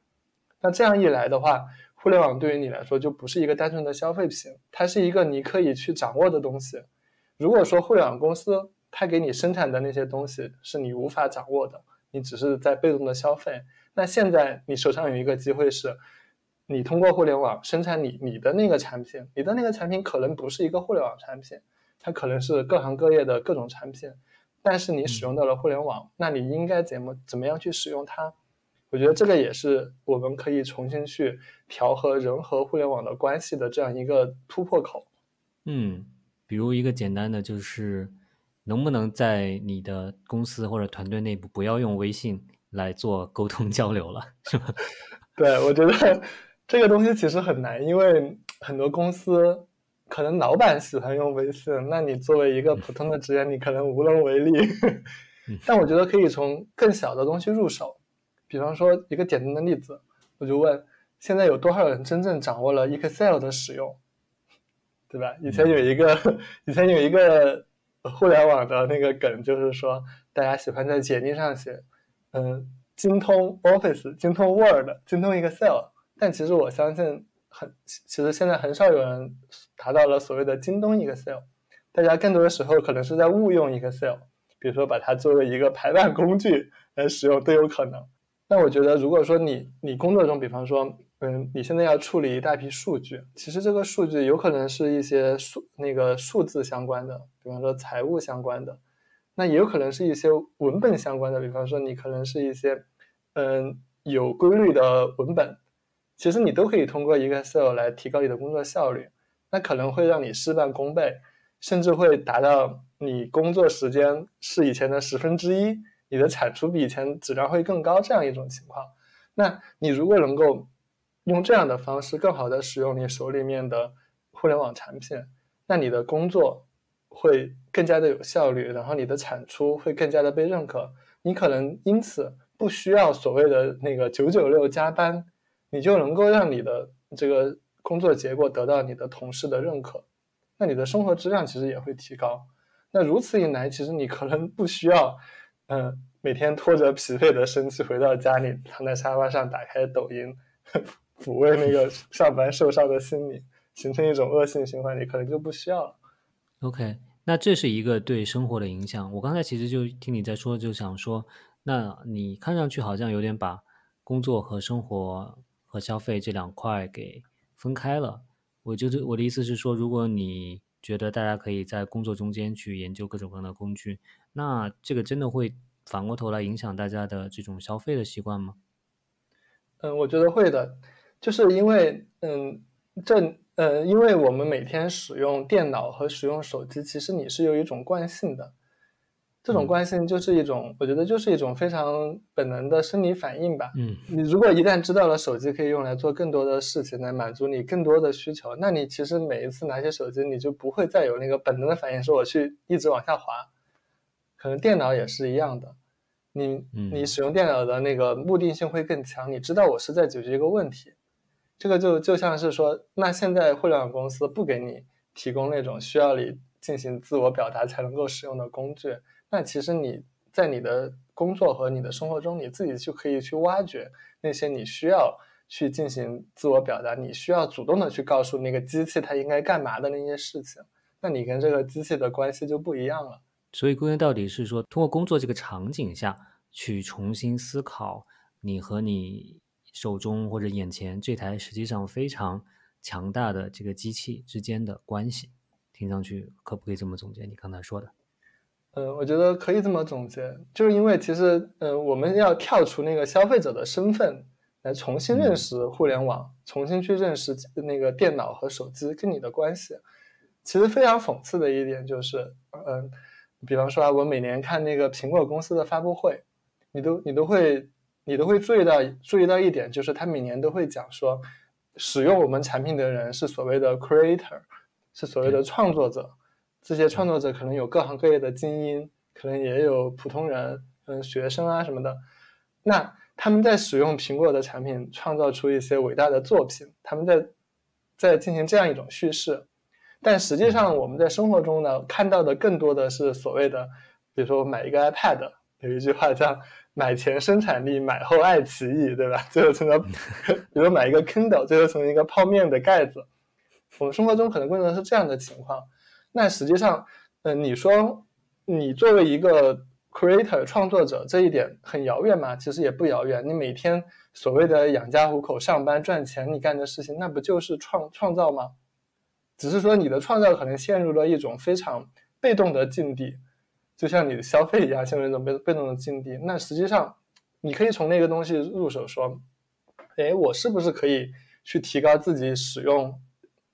那这样一来的话。互联网对于你来说就不是一个单纯的消费品，它是一个你可以去掌握的东西。如果说互联网公司它给你生产的那些东西是你无法掌握的，你只是在被动的消费，那现在你手上有一个机会是，你通过互联网生产你你的那个产品，你的那个产品可能不是一个互联网产品，它可能是各行各业的各种产品，但是你使用到了互联网，那你应该怎么怎么样去使用它？我觉得这个也是我们可以重新去调和人和互联网的关系的这样一个突破口。嗯，比如一个简单的就是，能不能在你的公司或者团队内部不要用微信来做沟通交流了，是吧？对，我觉得这个东西其实很难，因为很多公司可能老板喜欢用微信，那你作为一个普通的职员，你可能无能为力。但我觉得可以从更小的东西入手。比方说一个简单的例子，我就问：现在有多少人真正掌握了 Excel 的使用，对吧？以前有一个，以前有一个互联网的那个梗，就是说大家喜欢在简历上写，嗯，精通 Office，精通 Word，精通 Excel。但其实我相信，很其实现在很少有人达到了所谓的精通 Excel。大家更多的时候可能是在误用 Excel，比如说把它作为一个排版工具来使用都有可能。那我觉得，如果说你你工作中，比方说，嗯，你现在要处理一大批数据，其实这个数据有可能是一些数那个数字相关的，比方说财务相关的，那也有可能是一些文本相关的，比方说你可能是一些嗯有规律的文本，其实你都可以通过 Excel 来提高你的工作效率，那可能会让你事半功倍，甚至会达到你工作时间是以前的十分之一。你的产出比以前质量会更高，这样一种情况，那你如果能够用这样的方式更好的使用你手里面的互联网产品，那你的工作会更加的有效率，然后你的产出会更加的被认可，你可能因此不需要所谓的那个九九六加班，你就能够让你的这个工作结果得到你的同事的认可，那你的生活质量其实也会提高。那如此一来，其实你可能不需要。嗯，每天拖着疲惫的身躯回到家里，躺在沙发上打开抖音，抚慰那个上班受伤的心理，形成一种恶性循环，你可能就不需要了。OK，那这是一个对生活的影响。我刚才其实就听你在说，就想说，那你看上去好像有点把工作和生活和消费这两块给分开了。我就是我的意思是说，如果你觉得大家可以在工作中间去研究各种各样的工具。那这个真的会反过头来影响大家的这种消费的习惯吗？嗯，我觉得会的，就是因为，嗯，这，呃，因为我们每天使用电脑和使用手机，其实你是有一种惯性的，这种惯性就是一种，我觉得就是一种非常本能的生理反应吧。嗯，你如果一旦知道了手机可以用来做更多的事情，来满足你更多的需求，那你其实每一次拿起手机，你就不会再有那个本能的反应，说我去一直往下滑。可能电脑也是一样的，你你使用电脑的那个目的性会更强，你知道我是在解决一个问题，这个就就像是说，那现在互联网公司不给你提供那种需要你进行自我表达才能够使用的工具，那其实你在你的工作和你的生活中，你自己就可以去挖掘那些你需要去进行自我表达，你需要主动的去告诉那个机器它应该干嘛的那些事情，那你跟这个机器的关系就不一样了。所以归根到底是说，通过工作这个场景下去重新思考你和你。手中或者眼前这台实际上非常强大的这个机器之间的关系，听上去可不可以这么总结？你刚才说的，嗯，我觉得可以这么总结，就是因为其实，嗯，我们要跳出那个消费者的身份，来重新认识互联网，重新去认识那个电脑和手机跟你的关系。其实非常讽刺的一点就是，嗯，比方说啊，我每年看那个苹果公司的发布会，你都你都会。你都会注意到注意到一点，就是他每年都会讲说，使用我们产品的人是所谓的 creator，是所谓的创作者。这些创作者可能有各行各业的精英，可能也有普通人，嗯，学生啊什么的。那他们在使用苹果的产品，创造出一些伟大的作品，他们在在进行这样一种叙事。但实际上，我们在生活中呢，看到的更多的是所谓的，比如说买一个 iPad，有一句话叫。买前生产力，买后爱奇艺，对吧？最后成了，比如买一个 Kindle，最后成为一个泡面的盖子。我们生活中可能更多的是这样的情况。那实际上，嗯，你说你作为一个 creator 创作者，这一点很遥远吗？其实也不遥远。你每天所谓的养家糊口、上班赚钱，你干的事情，那不就是创创造吗？只是说你的创造可能陷入了一种非常被动的境地。就像你的消费一样，陷入一种被被动的境地。那实际上，你可以从那个东西入手，说，哎，我是不是可以去提高自己使用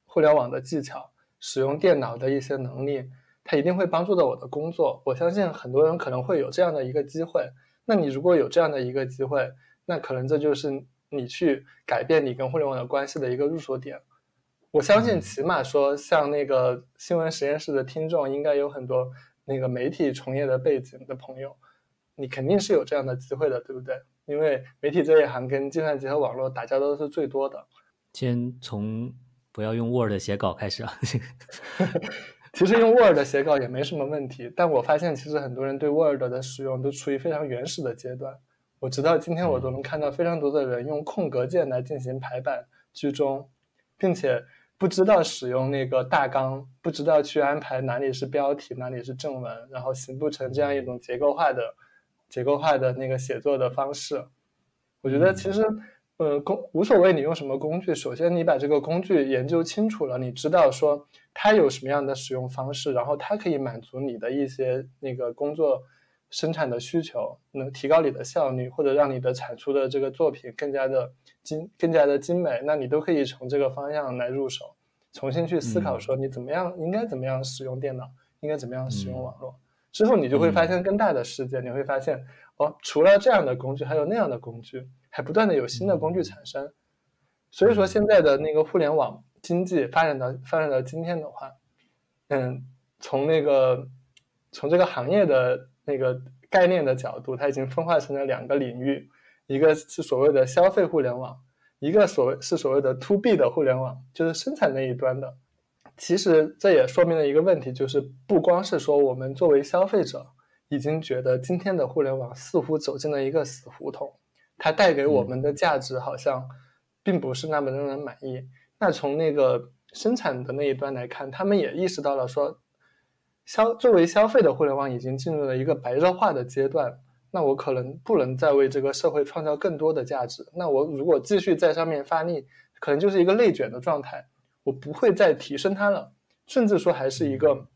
互联网的技巧，使用电脑的一些能力？它一定会帮助到我的工作。我相信很多人可能会有这样的一个机会。那你如果有这样的一个机会，那可能这就是你去改变你跟互联网的关系的一个入手点。我相信，起码说，像那个新闻实验室的听众，应该有很多。那个媒体从业的背景的朋友，你肯定是有这样的机会的，对不对？因为媒体这一行跟计算机和网络打交道都是最多的。先从不要用 Word 写稿开始啊。其实用 Word 写稿也没什么问题，但我发现其实很多人对 Word 的使用都处于非常原始的阶段。我直到今天我都能看到非常多的人用空格键来进行排版、居中，并且。不知道使用那个大纲，不知道去安排哪里是标题，哪里是正文，然后形不成这样一种结构化的、结构化的那个写作的方式。我觉得其实，呃，工无所谓你用什么工具，首先你把这个工具研究清楚了，你知道说它有什么样的使用方式，然后它可以满足你的一些那个工作生产的需求，能提高你的效率，或者让你的产出的这个作品更加的。精更加的精美，那你都可以从这个方向来入手，重新去思考说你怎么样应该怎么样使用电脑，应该怎么样使用网络，之后你就会发现更大的世界，你会发现哦，除了这样的工具，还有那样的工具，还不断的有新的工具产生。所以说现在的那个互联网经济发展到发展到今天的话，嗯，从那个从这个行业的那个概念的角度，它已经分化成了两个领域。一个是所谓的消费互联网，一个所谓是所谓的 to B 的互联网，就是生产那一端的。其实这也说明了一个问题，就是不光是说我们作为消费者已经觉得今天的互联网似乎走进了一个死胡同，它带给我们的价值好像并不是那么让人满意。那从那个生产的那一端来看，他们也意识到了说，消作为消费的互联网已经进入了一个白热化的阶段。那我可能不能再为这个社会创造更多的价值。那我如果继续在上面发力，可能就是一个内卷的状态，我不会再提升它了，甚至说还是一个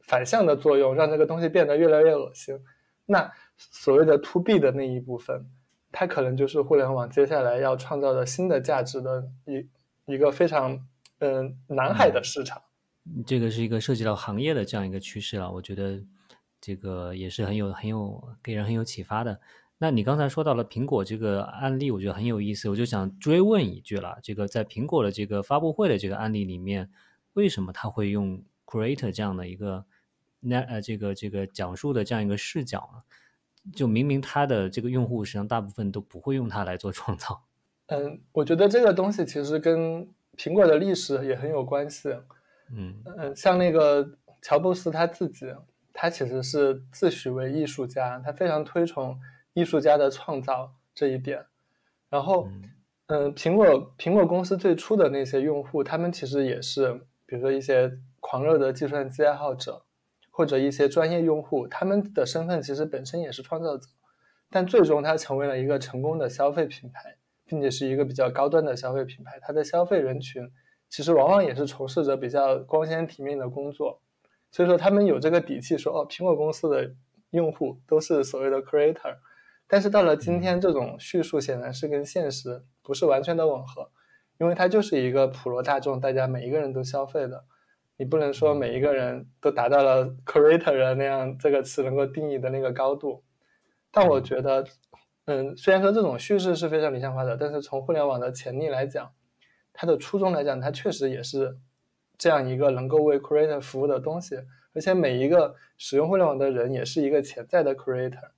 反向的作用，让这个东西变得越来越恶心。那所谓的 to B 的那一部分，它可能就是互联网接下来要创造的新的价值的一一个非常嗯蓝海的市场。这个是一个涉及到行业的这样一个趋势了，我觉得。这个也是很有很有给人很有启发的。那你刚才说到了苹果这个案例，我觉得很有意思，我就想追问一句了：这个在苹果的这个发布会的这个案例里面，为什么他会用 Creator 这样的一个那呃这个这个讲述的这样一个视角呢？就明明他的这个用户实际上大部分都不会用它来做创造。嗯，我觉得这个东西其实跟苹果的历史也很有关系。嗯嗯，像那个乔布斯他自己，他其实是自诩为艺术家，他非常推崇艺术家的创造这一点。然后，嗯，苹果苹果公司最初的那些用户，他们其实也是，比如说一些狂热的计算机爱好者，或者一些专业用户，他们的身份其实本身也是创造者，但最终他成为了一个成功的消费品牌。并且是一个比较高端的消费品牌，它的消费人群其实往往也是从事着比较光鲜体面的工作，所以说他们有这个底气说，哦，苹果公司的用户都是所谓的 creator。但是到了今天，这种叙述显然是跟现实不是完全的吻合，因为它就是一个普罗大众，大家每一个人都消费的，你不能说每一个人都达到了 creator 那样这个词能够定义的那个高度。但我觉得。嗯，虽然说这种叙事是非常理想化的，但是从互联网的潜力来讲，它的初衷来讲，它确实也是这样一个能够为 creator 服务的东西。而且每一个使用互联网的人也是一个潜在的 creator。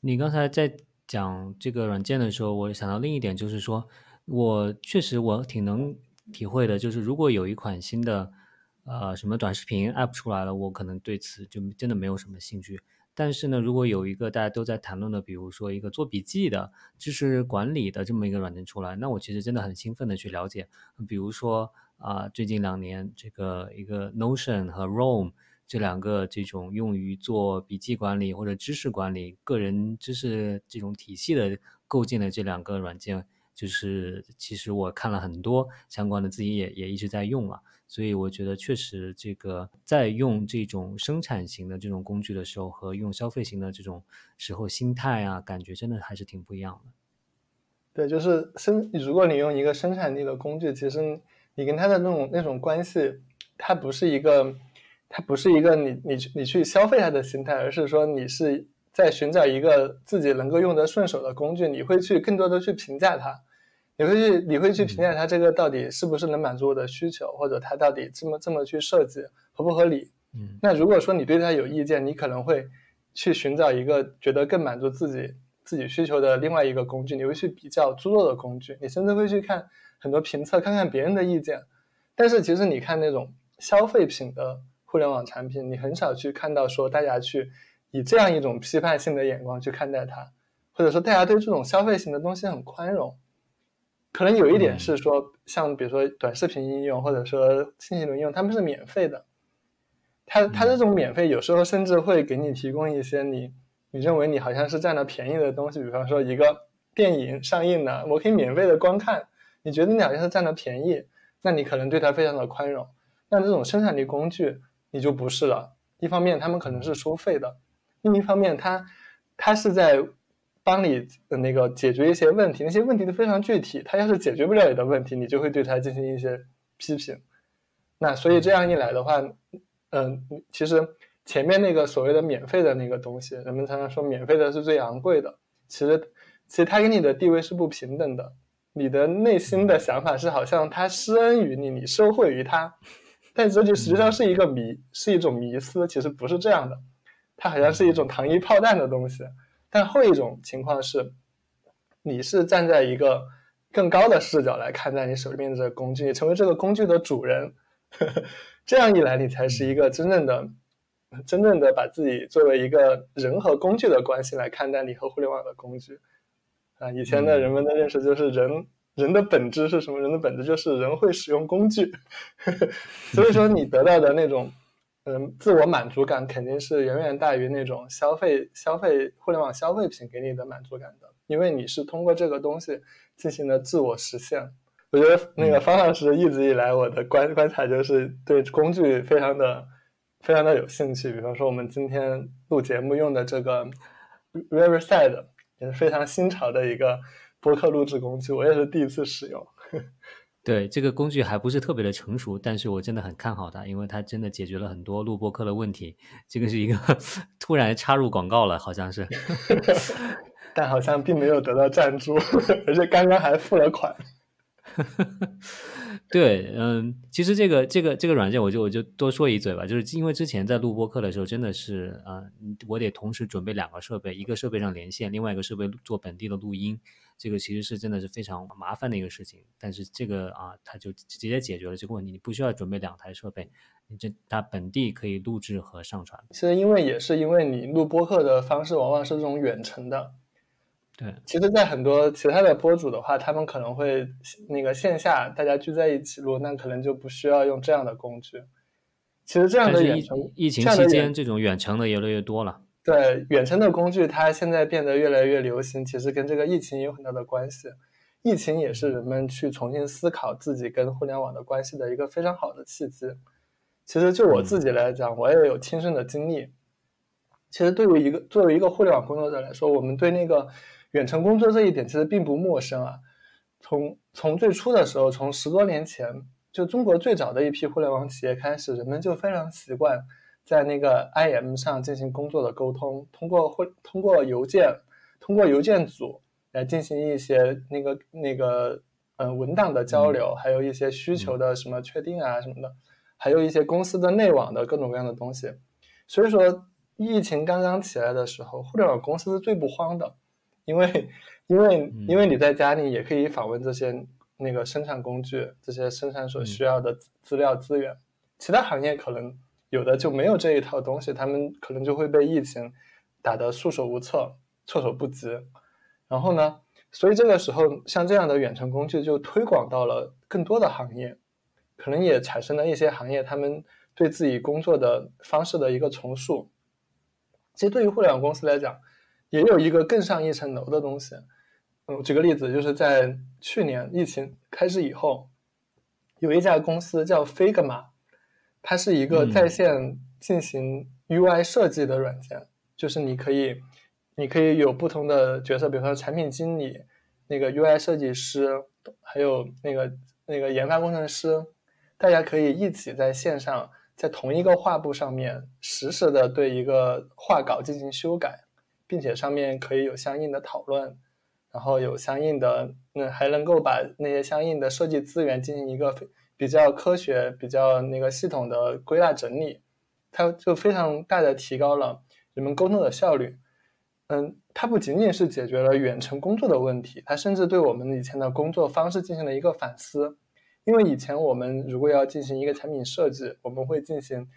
你刚才在讲这个软件的时候，我想到另一点，就是说我确实我挺能体会的，就是如果有一款新的呃什么短视频 app 出来了，我可能对此就真的没有什么兴趣。但是呢，如果有一个大家都在谈论的，比如说一个做笔记的知识管理的这么一个软件出来，那我其实真的很兴奋的去了解。比如说啊，最近两年这个一个 Notion 和 Roam 这两个这种用于做笔记管理或者知识管理、个人知识这种体系的构建的这两个软件，就是其实我看了很多相关的，自己也也一直在用了。所以我觉得确实，这个在用这种生产型的这种工具的时候，和用消费型的这种时候，心态啊，感觉真的还是挺不一样的。对，就是生，如果你用一个生产力的工具，其实你跟他的那种那种关系，它不是一个，它不是一个你你你去消费他的心态，而是说你是在寻找一个自己能够用得顺手的工具，你会去更多的去评价它。你会去，你会去评价它这个到底是不是能满足我的需求，或者它到底这么这么去设计合不合理？嗯，那如果说你对它有意见，你可能会去寻找一个觉得更满足自己自己需求的另外一个工具，你会去比较猪肉的工具，你甚至会去看很多评测，看看别人的意见。但是其实你看那种消费品的互联网产品，你很少去看到说大家去以这样一种批判性的眼光去看待它，或者说大家对这种消费型的东西很宽容。可能有一点是说，像比如说短视频应用或者说信息流应用，他们是免费的。它它这种免费有时候甚至会给你提供一些你你认为你好像是占了便宜的东西，比方说一个电影上映了，我可以免费的观看，你觉得你好像是占了便宜，那你可能对它非常的宽容。那这种生产力工具你就不是了。一方面他们可能是收费的，另一方面他他是在。帮你那个解决一些问题，那些问题都非常具体。他要是解决不了你的问题，你就会对他进行一些批评。那所以这样一来的话，嗯，其实前面那个所谓的免费的那个东西，人们常常说免费的是最昂贵的。其实，其实他跟你的地位是不平等的。你的内心的想法是好像他施恩于你，你受惠于他，但这就实际上是一个迷，是一种迷思。其实不是这样的，它好像是一种糖衣炮弹的东西。但后一种情况是，你是站在一个更高的视角来看待你手里面的工具，你成为这个工具的主人，这样一来，你才是一个真正的、真正的把自己作为一个人和工具的关系来看待你和互联网的工具。啊，以前的人们的认识就是人人的本质是什么？人的本质就是人会使用工具，所以说你得到的那种。嗯，自我满足感肯定是远远大于那种消费、消费互联网消费品给你的满足感的，因为你是通过这个东西进行了自我实现。我觉得那个方老师一直以来我的观观察就是对工具非常的、非常的有兴趣。比方说我们今天录节目用的这个 Riverside 也是非常新潮的一个播客录制工具，我也是第一次使用。对这个工具还不是特别的成熟，但是我真的很看好它，因为它真的解决了很多录播课的问题。这个是一个 突然插入广告了，好像是，但好像并没有得到赞助，而且刚刚还付了款。对，嗯，其实这个这个这个软件，我就我就多说一嘴吧，就是因为之前在录播课的时候，真的是啊，我得同时准备两个设备，一个设备上连线，另外一个设备做本地的录音。这个其实是真的是非常麻烦的一个事情。但是这个啊，它就直接解决了这个问题，你不需要准备两台设备，你这它本地可以录制和上传。其实因为也是因为你录播客的方式往往是这种远程的。对，其实，在很多其他的博主的话，他们可能会那个线下大家聚在一起录，那可能就不需要用这样的工具。其实这样的远程，疫情期间这种远程的越来越多了。对，远程的工具它现在变得越来越流行，其实跟这个疫情有很大的关系。疫情也是人们去重新思考自己跟互联网的关系的一个非常好的契机。其实就我自己来讲，我也有亲身的经历。其实对于一个作为一个互联网工作者来说，我们对那个。远程工作这一点其实并不陌生啊，从从最初的时候，从十多年前，就中国最早的一批互联网企业开始，人们就非常习惯在那个 IM 上进行工作的沟通，通过会通过邮件，通过邮件组来进行一些那个那个嗯文档的交流，还有一些需求的什么确定啊什么的，还有一些公司的内网的各种各样的东西。所以说，疫情刚刚起来的时候，互联网公司是最不慌的。因为，因为，因为你在家里也可以访问这些那个生产工具，这些生产所需要的资料资源。其他行业可能有的就没有这一套东西，他们可能就会被疫情打得束手无策、措手不及。然后呢，所以这个时候，像这样的远程工具就推广到了更多的行业，可能也产生了一些行业他们对自己工作的方式的一个重塑。其实对于互联网公司来讲，也有一个更上一层楼的东西，嗯，举个例子，就是在去年疫情开始以后，有一家公司叫 Figma，它是一个在线进行 UI 设计的软件，就是你可以，你可以有不同的角色，比如说产品经理、那个 UI 设计师，还有那个那个研发工程师，大家可以一起在线上，在同一个画布上面实时的对一个画稿进行修改。并且上面可以有相应的讨论，然后有相应的，嗯，还能够把那些相应的设计资源进行一个比较科学、比较那个系统的归纳整理，它就非常大的提高了人们沟通的效率。嗯，它不仅仅是解决了远程工作的问题，它甚至对我们以前的工作方式进行了一个反思。因为以前我们如果要进行一个产品设计，我们会进行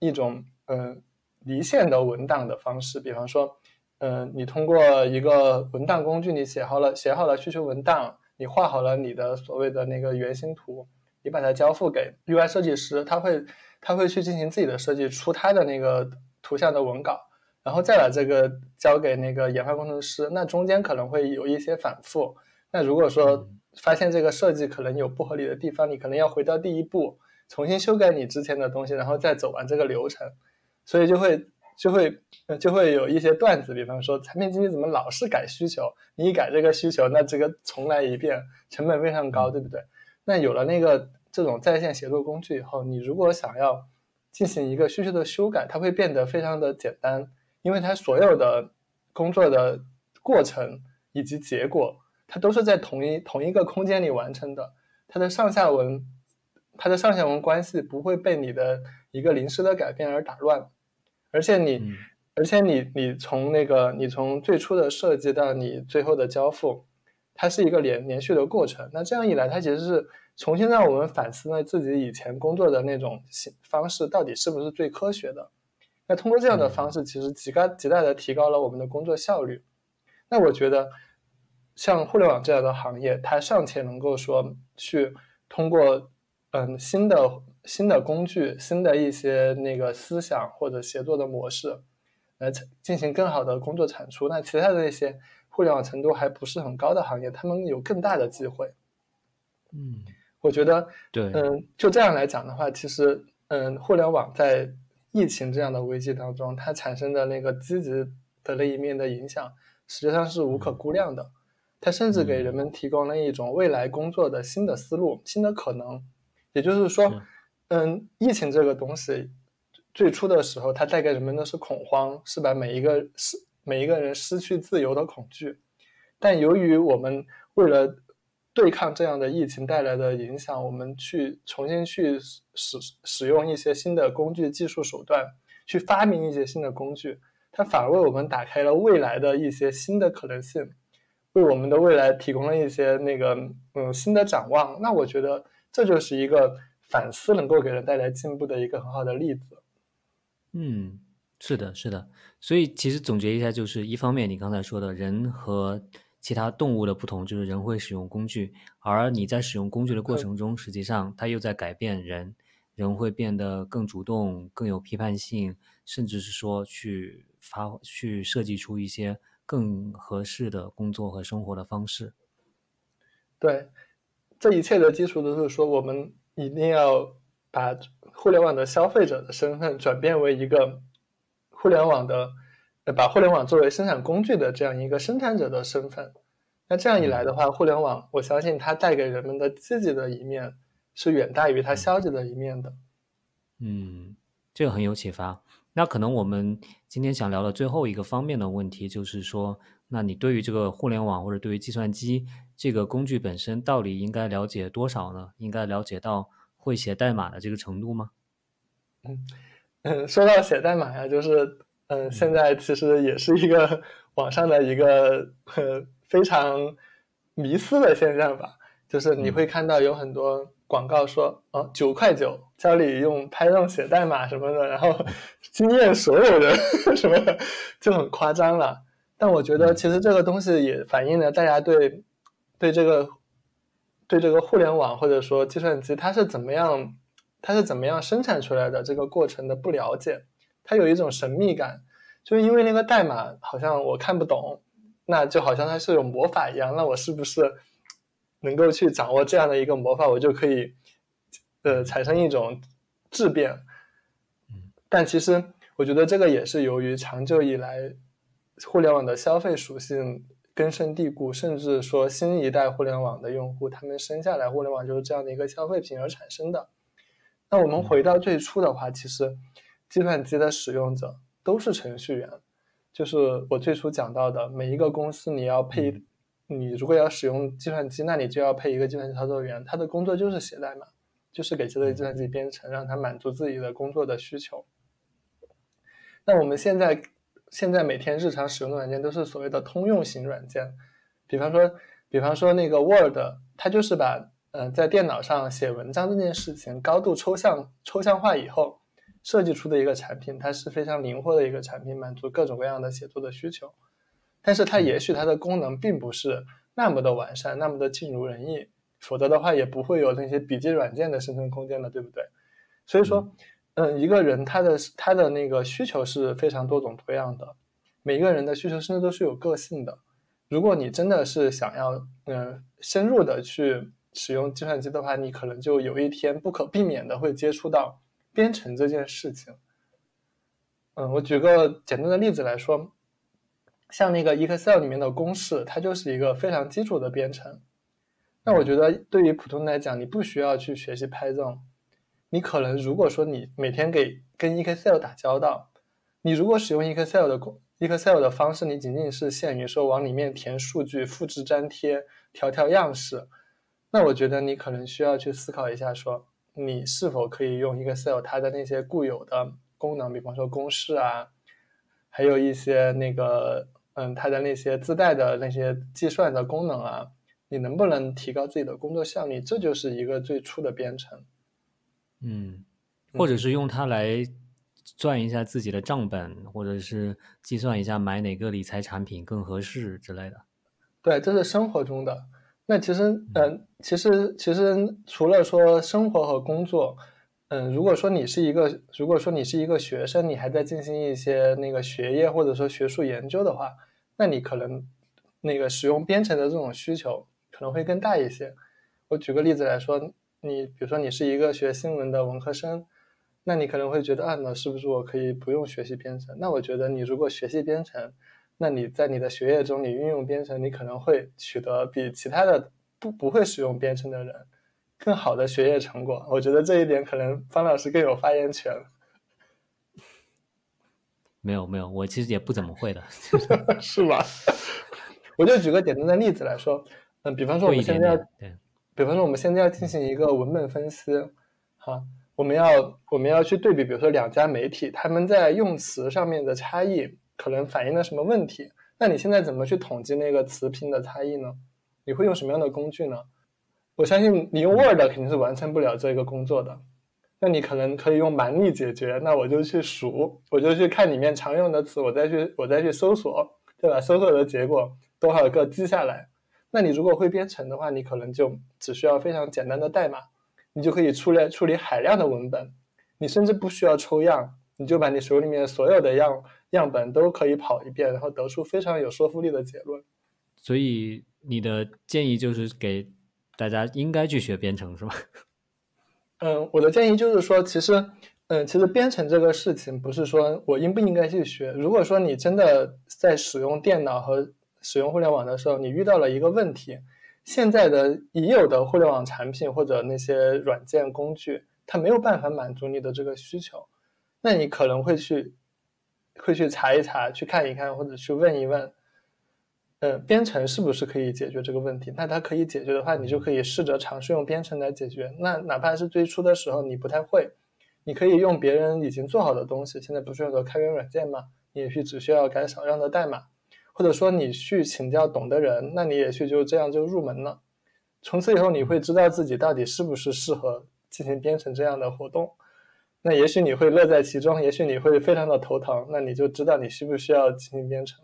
一种嗯离线的文档的方式，比方说。嗯，你通过一个文档工具，你写好了写好了需求文档，你画好了你的所谓的那个原型图，你把它交付给 UI 设计师，他会他会去进行自己的设计，出他的那个图像的文稿，然后再把这个交给那个研发工程师。那中间可能会有一些反复。那如果说发现这个设计可能有不合理的地方，你可能要回到第一步，重新修改你之前的东西，然后再走完这个流程，所以就会。就会就会有一些段子，比方说产品经理怎么老是改需求？你一改这个需求，那这个重来一遍，成本非常高，对不对？那有了那个这种在线协作工具以后，你如果想要进行一个需求的修改，它会变得非常的简单，因为它所有的工作的过程以及结果，它都是在同一同一个空间里完成的，它的上下文，它的上下文关系不会被你的一个临时的改变而打乱。而且你，而且你，你从那个，你从最初的设计到你最后的交付，它是一个连连续的过程。那这样一来，它其实是重新让我们反思了自己以前工作的那种方式到底是不是最科学的。那通过这样的方式，其实极高极大的提高了我们的工作效率。那我觉得，像互联网这样的行业，它尚且能够说去通过嗯新的。新的工具、新的一些那个思想或者协作的模式，来进行更好的工作产出。那其他的那些互联网程度还不是很高的行业，他们有更大的机会。嗯，我觉得，对，嗯，就这样来讲的话，其实，嗯，互联网在疫情这样的危机当中，它产生的那个积极的那一面的影响，实际上是无可估量的。它甚至给人们提供了一种未来工作的新的思路、新的可能。也就是说。嗯，疫情这个东西，最初的时候，它带给人们的是恐慌，是把每一个失每一个人失去自由的恐惧。但由于我们为了对抗这样的疫情带来的影响，我们去重新去使使用一些新的工具、技术手段，去发明一些新的工具，它反而为我们打开了未来的一些新的可能性。为我们的未来提供了一些那个嗯新的展望。那我觉得这就是一个反思能够给人带来进步的一个很好的例子。嗯，是的，是的。所以其实总结一下，就是一方面你刚才说的人和其他动物的不同，就是人会使用工具，而你在使用工具的过程中，实际上它又在改变人，人会变得更主动、更有批判性，甚至是说去发、去设计出一些更合适的工作和生活的方式。对，这一切的基础都是说，我们一定要把互联网的消费者的身份转变为一个。互联网的，呃，把互联网作为生产工具的这样一个生产者的身份，那这样一来的话，互联网我相信它带给人们的积极的一面是远大于它消极的一面的。嗯，这个很有启发。那可能我们今天想聊的最后一个方面的问题，就是说，那你对于这个互联网或者对于计算机这个工具本身，到底应该了解多少呢？应该了解到会写代码的这个程度吗？嗯。嗯，说到写代码呀，就是嗯，现在其实也是一个网上的一个呃非常迷思的现象吧。就是你会看到有很多广告说，哦，九块九教你用 Python 写代码什么的，然后 惊艳所有人 什么的，就很夸张了。但我觉得其实这个东西也反映了大家对对这个对这个互联网或者说计算机它是怎么样。它是怎么样生产出来的？这个过程的不了解，它有一种神秘感，就是因为那个代码好像我看不懂，那就好像它是有魔法一样。那我是不是能够去掌握这样的一个魔法，我就可以呃产生一种质变？嗯，但其实我觉得这个也是由于长久以来互联网的消费属性根深蒂固，甚至说新一代互联网的用户他们生下来互联网就是这样的一个消费品而产生的。那我们回到最初的话，其实计算机的使用者都是程序员，就是我最初讲到的，每一个公司你要配，你如果要使用计算机，那你就要配一个计算机操作员，他的工作就是写代码，就是给这类计算机编程，让它满足自己的工作的需求。那我们现在现在每天日常使用的软件都是所谓的通用型软件，比方说，比方说那个 Word，它就是把。嗯，在电脑上写文章这件事情高度抽象、抽象化以后，设计出的一个产品，它是非常灵活的一个产品，满足各种各样的写作的需求。但是它也许它的功能并不是那么的完善，那么的尽如人意，否则的话也不会有那些笔记软件的生存空间了，对不对？所以说，嗯，一个人他的他的那个需求是非常多种多样的，每一个人的需求甚至都是有个性的。如果你真的是想要嗯深入的去。使用计算机的话，你可能就有一天不可避免的会接触到编程这件事情。嗯，我举个简单的例子来说，像那个 Excel 里面的公式，它就是一个非常基础的编程。那我觉得对于普通人来讲，你不需要去学习 Python。你可能如果说你每天给跟 Excel 打交道，你如果使用 Excel 的 Excel 的方式，你仅仅是限于说往里面填数据、复制粘贴、调调样式。那我觉得你可能需要去思考一下，说你是否可以用 Excel 它的那些固有的功能，比方说公式啊，还有一些那个嗯它的那些自带的那些计算的功能啊，你能不能提高自己的工作效率？这就是一个最初的编程。嗯，或者是用它来算一下自己的账本，或者是计算一下买哪个理财产品更合适之类的。对，这是生活中的。那其实，嗯，其实其实除了说生活和工作，嗯，如果说你是一个，如果说你是一个学生，你还在进行一些那个学业或者说学术研究的话，那你可能那个使用编程的这种需求可能会更大一些。我举个例子来说，你比如说你是一个学新闻的文科生，那你可能会觉得啊，那是不是我可以不用学习编程？那我觉得你如果学习编程，那你在你的学业中，你运用编程，你可能会取得比其他的不不会使用编程的人更好的学业成果。我觉得这一点可能方老师更有发言权。没有没有，我其实也不怎么会的 是吧？我就举个简单的例子来说，嗯，比方说我们现在要，对，比方说我们现在要进行一个文本分析，哈，我们要我们要去对比，比如说两家媒体他们在用词上面的差异。可能反映了什么问题？那你现在怎么去统计那个词频的差异呢？你会用什么样的工具呢？我相信你用 Word 肯定是完成不了这个工作的。那你可能可以用蛮力解决。那我就去数，我就去看里面常用的词，我再去我再去搜索，对吧？搜索的结果多少个记下来。那你如果会编程的话，你可能就只需要非常简单的代码，你就可以处理处理海量的文本。你甚至不需要抽样，你就把你手里面所有的样样本都可以跑一遍，然后得出非常有说服力的结论。所以你的建议就是给大家应该去学编程，是吗？嗯，我的建议就是说，其实，嗯，其实编程这个事情不是说我应不应该去学。如果说你真的在使用电脑和使用互联网的时候，你遇到了一个问题，现在的已有的互联网产品或者那些软件工具，它没有办法满足你的这个需求，那你可能会去，会去查一查，去看一看，或者去问一问。呃，编程是不是可以解决这个问题？那它可以解决的话，你就可以试着尝试用编程来解决。那哪怕是最初的时候你不太会，你可以用别人已经做好的东西。现在不是有个开源软件吗？你也许只需要改少量的代码，或者说你去请教懂的人，那你也许就这样就入门了。从此以后，你会知道自己到底是不是适合进行编程这样的活动。那也许你会乐在其中，也许你会非常的头疼，那你就知道你需不需要进行编程。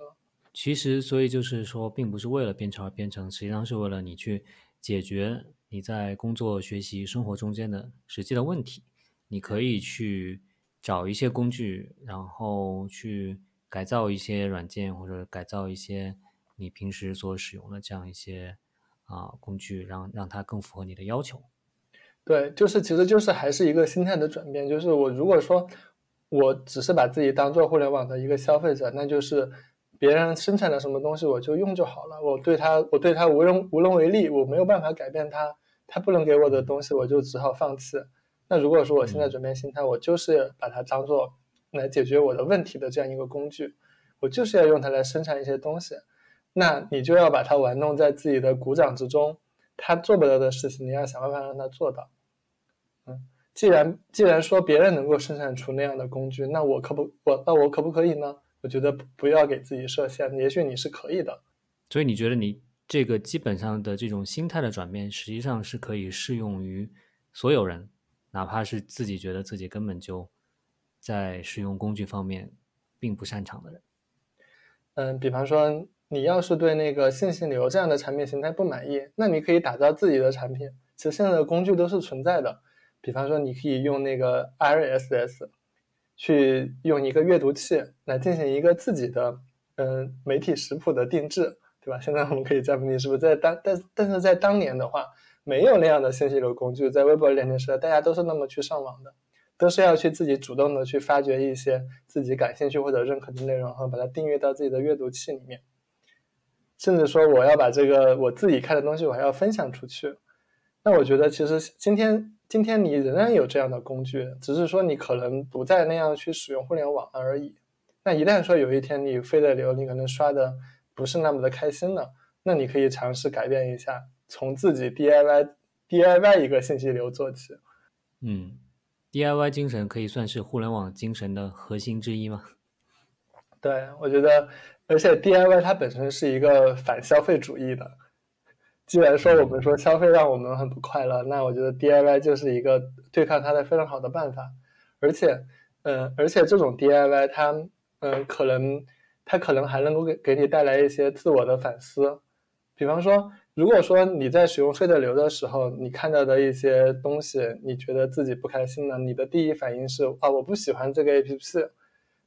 其实，所以就是说，并不是为了编程而编程，实际上是为了你去解决你在工作、学习、生活中间的实际的问题。你可以去找一些工具，然后去改造一些软件，或者改造一些你平时所使用的这样一些啊工具，让让它更符合你的要求。对，就是其实就是还是一个心态的转变。就是我如果说我只是把自己当做互联网的一个消费者，那就是。别人生产的什么东西我就用就好了，我对他我对他无能无能为力，我没有办法改变他，他不能给我的东西我就只好放弃。那如果说我现在转变心态，我就是把它当做来解决我的问题的这样一个工具，我就是要用它来生产一些东西，那你就要把它玩弄在自己的鼓掌之中，他做不到的事情你要想办法让他做到。嗯，既然既然说别人能够生产出那样的工具，那我可不我那我可不可以呢？我觉得不要给自己设限，也许你是可以的。所以你觉得你这个基本上的这种心态的转变，实际上是可以适用于所有人，哪怕是自己觉得自己根本就在使用工具方面并不擅长的人。嗯，比方说你要是对那个信息流这样的产品形态不满意，那你可以打造自己的产品。其实现在的工具都是存在的，比方说你可以用那个 RSS。去用一个阅读器来进行一个自己的嗯媒体食谱的定制，对吧？现在我们可以在你是不是在当但但是在当年的话，没有那样的信息流工具，在微博连接时代，大家都是那么去上网的，都是要去自己主动的去发掘一些自己感兴趣或者认可的内容，然后把它订阅到自己的阅读器里面，甚至说我要把这个我自己看的东西我还要分享出去，那我觉得其实今天。今天你仍然有这样的工具，只是说你可能不再那样去使用互联网而已。那一旦说有一天你飞的流，你可能刷的不是那么的开心了，那你可以尝试改变一下，从自己 DIY DIY 一个信息流做起。嗯，DIY 精神可以算是互联网精神的核心之一吗？对，我觉得，而且 DIY 它本身是一个反消费主义的。既然说我们说消费让我们很不快乐，那我觉得 DIY 就是一个对抗它的非常好的办法。而且，嗯，而且这种 DIY 它，嗯，可能它可能还能够给给你带来一些自我的反思。比方说，如果说你在使用费德流的时候，你看到的一些东西，你觉得自己不开心了，你的第一反应是啊，我不喜欢这个 APP。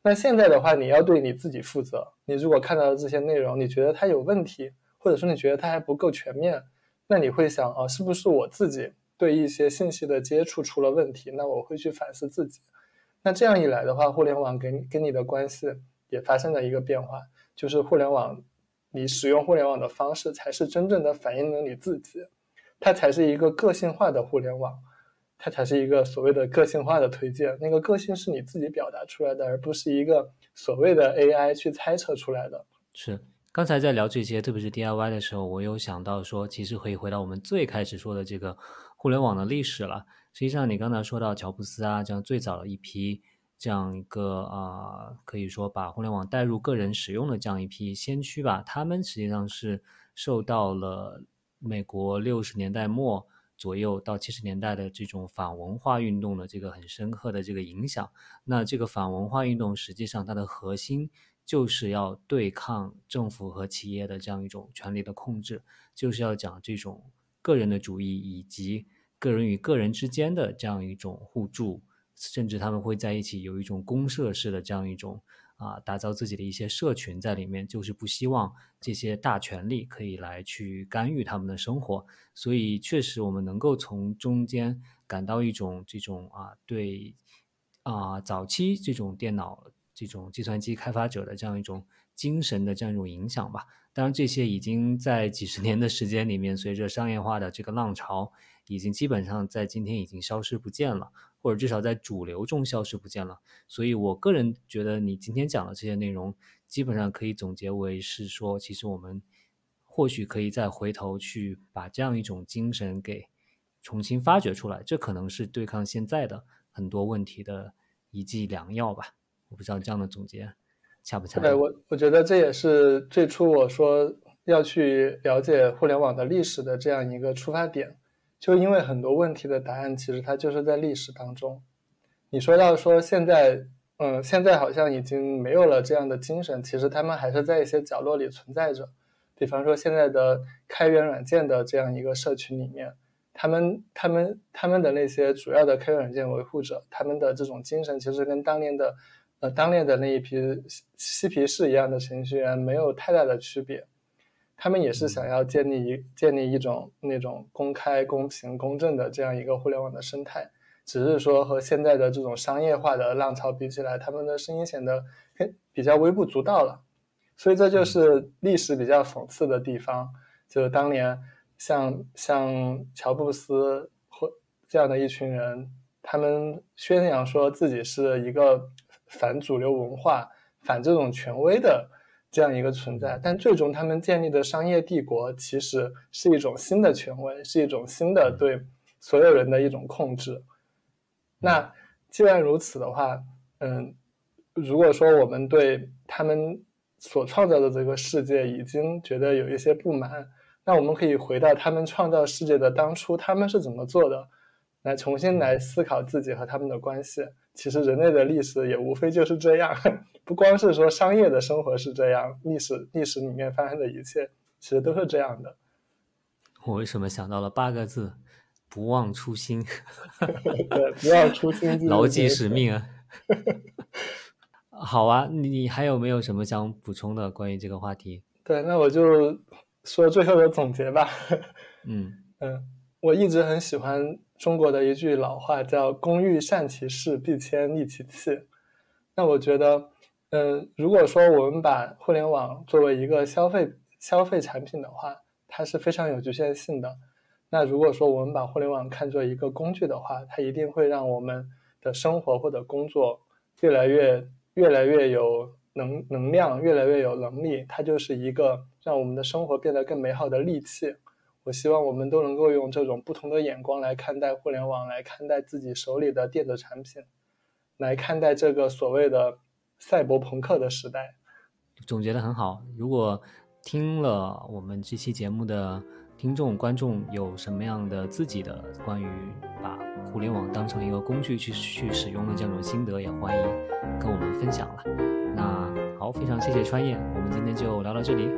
那现在的话，你要对你自己负责。你如果看到的这些内容，你觉得它有问题。或者说你觉得它还不够全面，那你会想啊，是不是我自己对一些信息的接触出了问题？那我会去反思自己。那这样一来的话，互联网跟你跟你的关系也发生了一个变化，就是互联网，你使用互联网的方式才是真正的反映了你自己，它才是一个个性化的互联网，它才是一个所谓的个性化的推荐。那个个性是你自己表达出来的，而不是一个所谓的 AI 去猜测出来的。是。刚才在聊这些，特别是 DIY 的时候，我有想到说，其实可以回到我们最开始说的这个互联网的历史了。实际上，你刚才说到乔布斯啊，这样最早的一批这样一个啊，可以说把互联网带入个人使用的这样一批先驱吧。他们实际上是受到了美国六十年代末左右到七十年代的这种反文化运动的这个很深刻的这个影响。那这个反文化运动实际上它的核心就是要对抗政府和企业的这样一种权力的控制，就是要讲这种个人的主义以及个人与个人之间的这样一种互助。甚至他们会在一起有一种公社式的这样一种啊，打造自己的一些社群在里面，就是不希望这些大权力可以来去干预他们的生活。所以确实，我们能够从中间感到一种这种啊，对啊，早期这种电脑、这种计算机开发者的这样一种精神的这样一种影响吧。当然，这些已经在几十年的时间里面，随着商业化的这个浪潮，已经基本上在今天已经消失不见了。或者至少在主流中消失不见了，所以我个人觉得你今天讲的这些内容，基本上可以总结为是说，其实我们或许可以再回头去把这样一种精神给重新发掘出来，这可能是对抗现在的很多问题的一剂良药吧。我不知道这样的总结恰不恰当？对我，我觉得这也是最初我说要去了解互联网的历史的这样一个出发点。就因为很多问题的答案，其实它就是在历史当中。你说到说现在，嗯，现在好像已经没有了这样的精神，其实他们还是在一些角落里存在着。比方说现在的开源软件的这样一个社群里面，他们、他们、他们的那些主要的开源软件维护者，他们的这种精神，其实跟当年的，呃，当年的那一批嬉皮士一样的程序员没有太大的区别。他们也是想要建立一建立一种那种公开、公平、公正的这样一个互联网的生态，只是说和现在的这种商业化的浪潮比起来，他们的声音显得比较微不足道了。所以这就是历史比较讽刺的地方。就是当年像像乔布斯或这样的一群人，他们宣扬说自己是一个反主流文化、反这种权威的。这样一个存在，但最终他们建立的商业帝国其实是一种新的权威，是一种新的对所有人的一种控制。那既然如此的话，嗯，如果说我们对他们所创造的这个世界已经觉得有一些不满，那我们可以回到他们创造世界的当初，他们是怎么做的，来重新来思考自己和他们的关系。其实人类的历史也无非就是这样，不光是说商业的生活是这样，历史历史里面发生的一切其实都是这样的。我为什么想到了八个字：不忘初心？对，不忘初心，牢记使命啊！好啊，你还有没有什么想补充的关于这个话题？对，那我就说最后的总结吧。嗯嗯，我一直很喜欢。中国的一句老话叫“工欲善其事，必先利其器”。那我觉得，嗯，如果说我们把互联网作为一个消费消费产品的话，它是非常有局限性的。那如果说我们把互联网看作一个工具的话，它一定会让我们的生活或者工作越来越越来越有能能量，越来越有能力。它就是一个让我们的生活变得更美好的利器。我希望我们都能够用这种不同的眼光来看待互联网，来看待自己手里的电子产品，来看待这个所谓的赛博朋克的时代。总结的很好。如果听了我们这期节目的听众观众有什么样的自己的关于把互联网当成一个工具去去使用的这种心得，也欢迎跟我们分享了。那好，非常谢谢川燕，我们今天就聊到这里。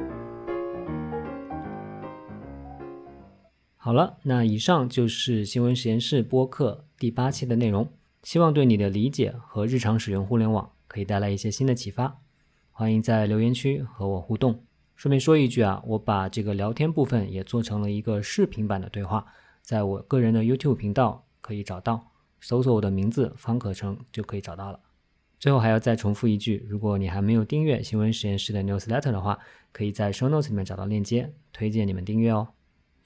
好了，那以上就是新闻实验室播客第八期的内容，希望对你的理解和日常使用互联网可以带来一些新的启发。欢迎在留言区和我互动。顺便说一句啊，我把这个聊天部分也做成了一个视频版的对话，在我个人的 YouTube 频道可以找到，搜索我的名字方可成就可以找到了。最后还要再重复一句，如果你还没有订阅新闻实验室的 Newsletter 的话，可以在 Show Notes 里面找到链接，推荐你们订阅哦。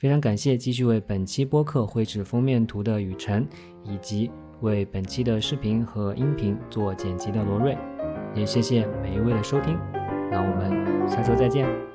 非常感谢继续为本期播客绘制封面图的雨辰，以及为本期的视频和音频做剪辑的罗瑞，也谢谢每一位的收听，那我们下周再见。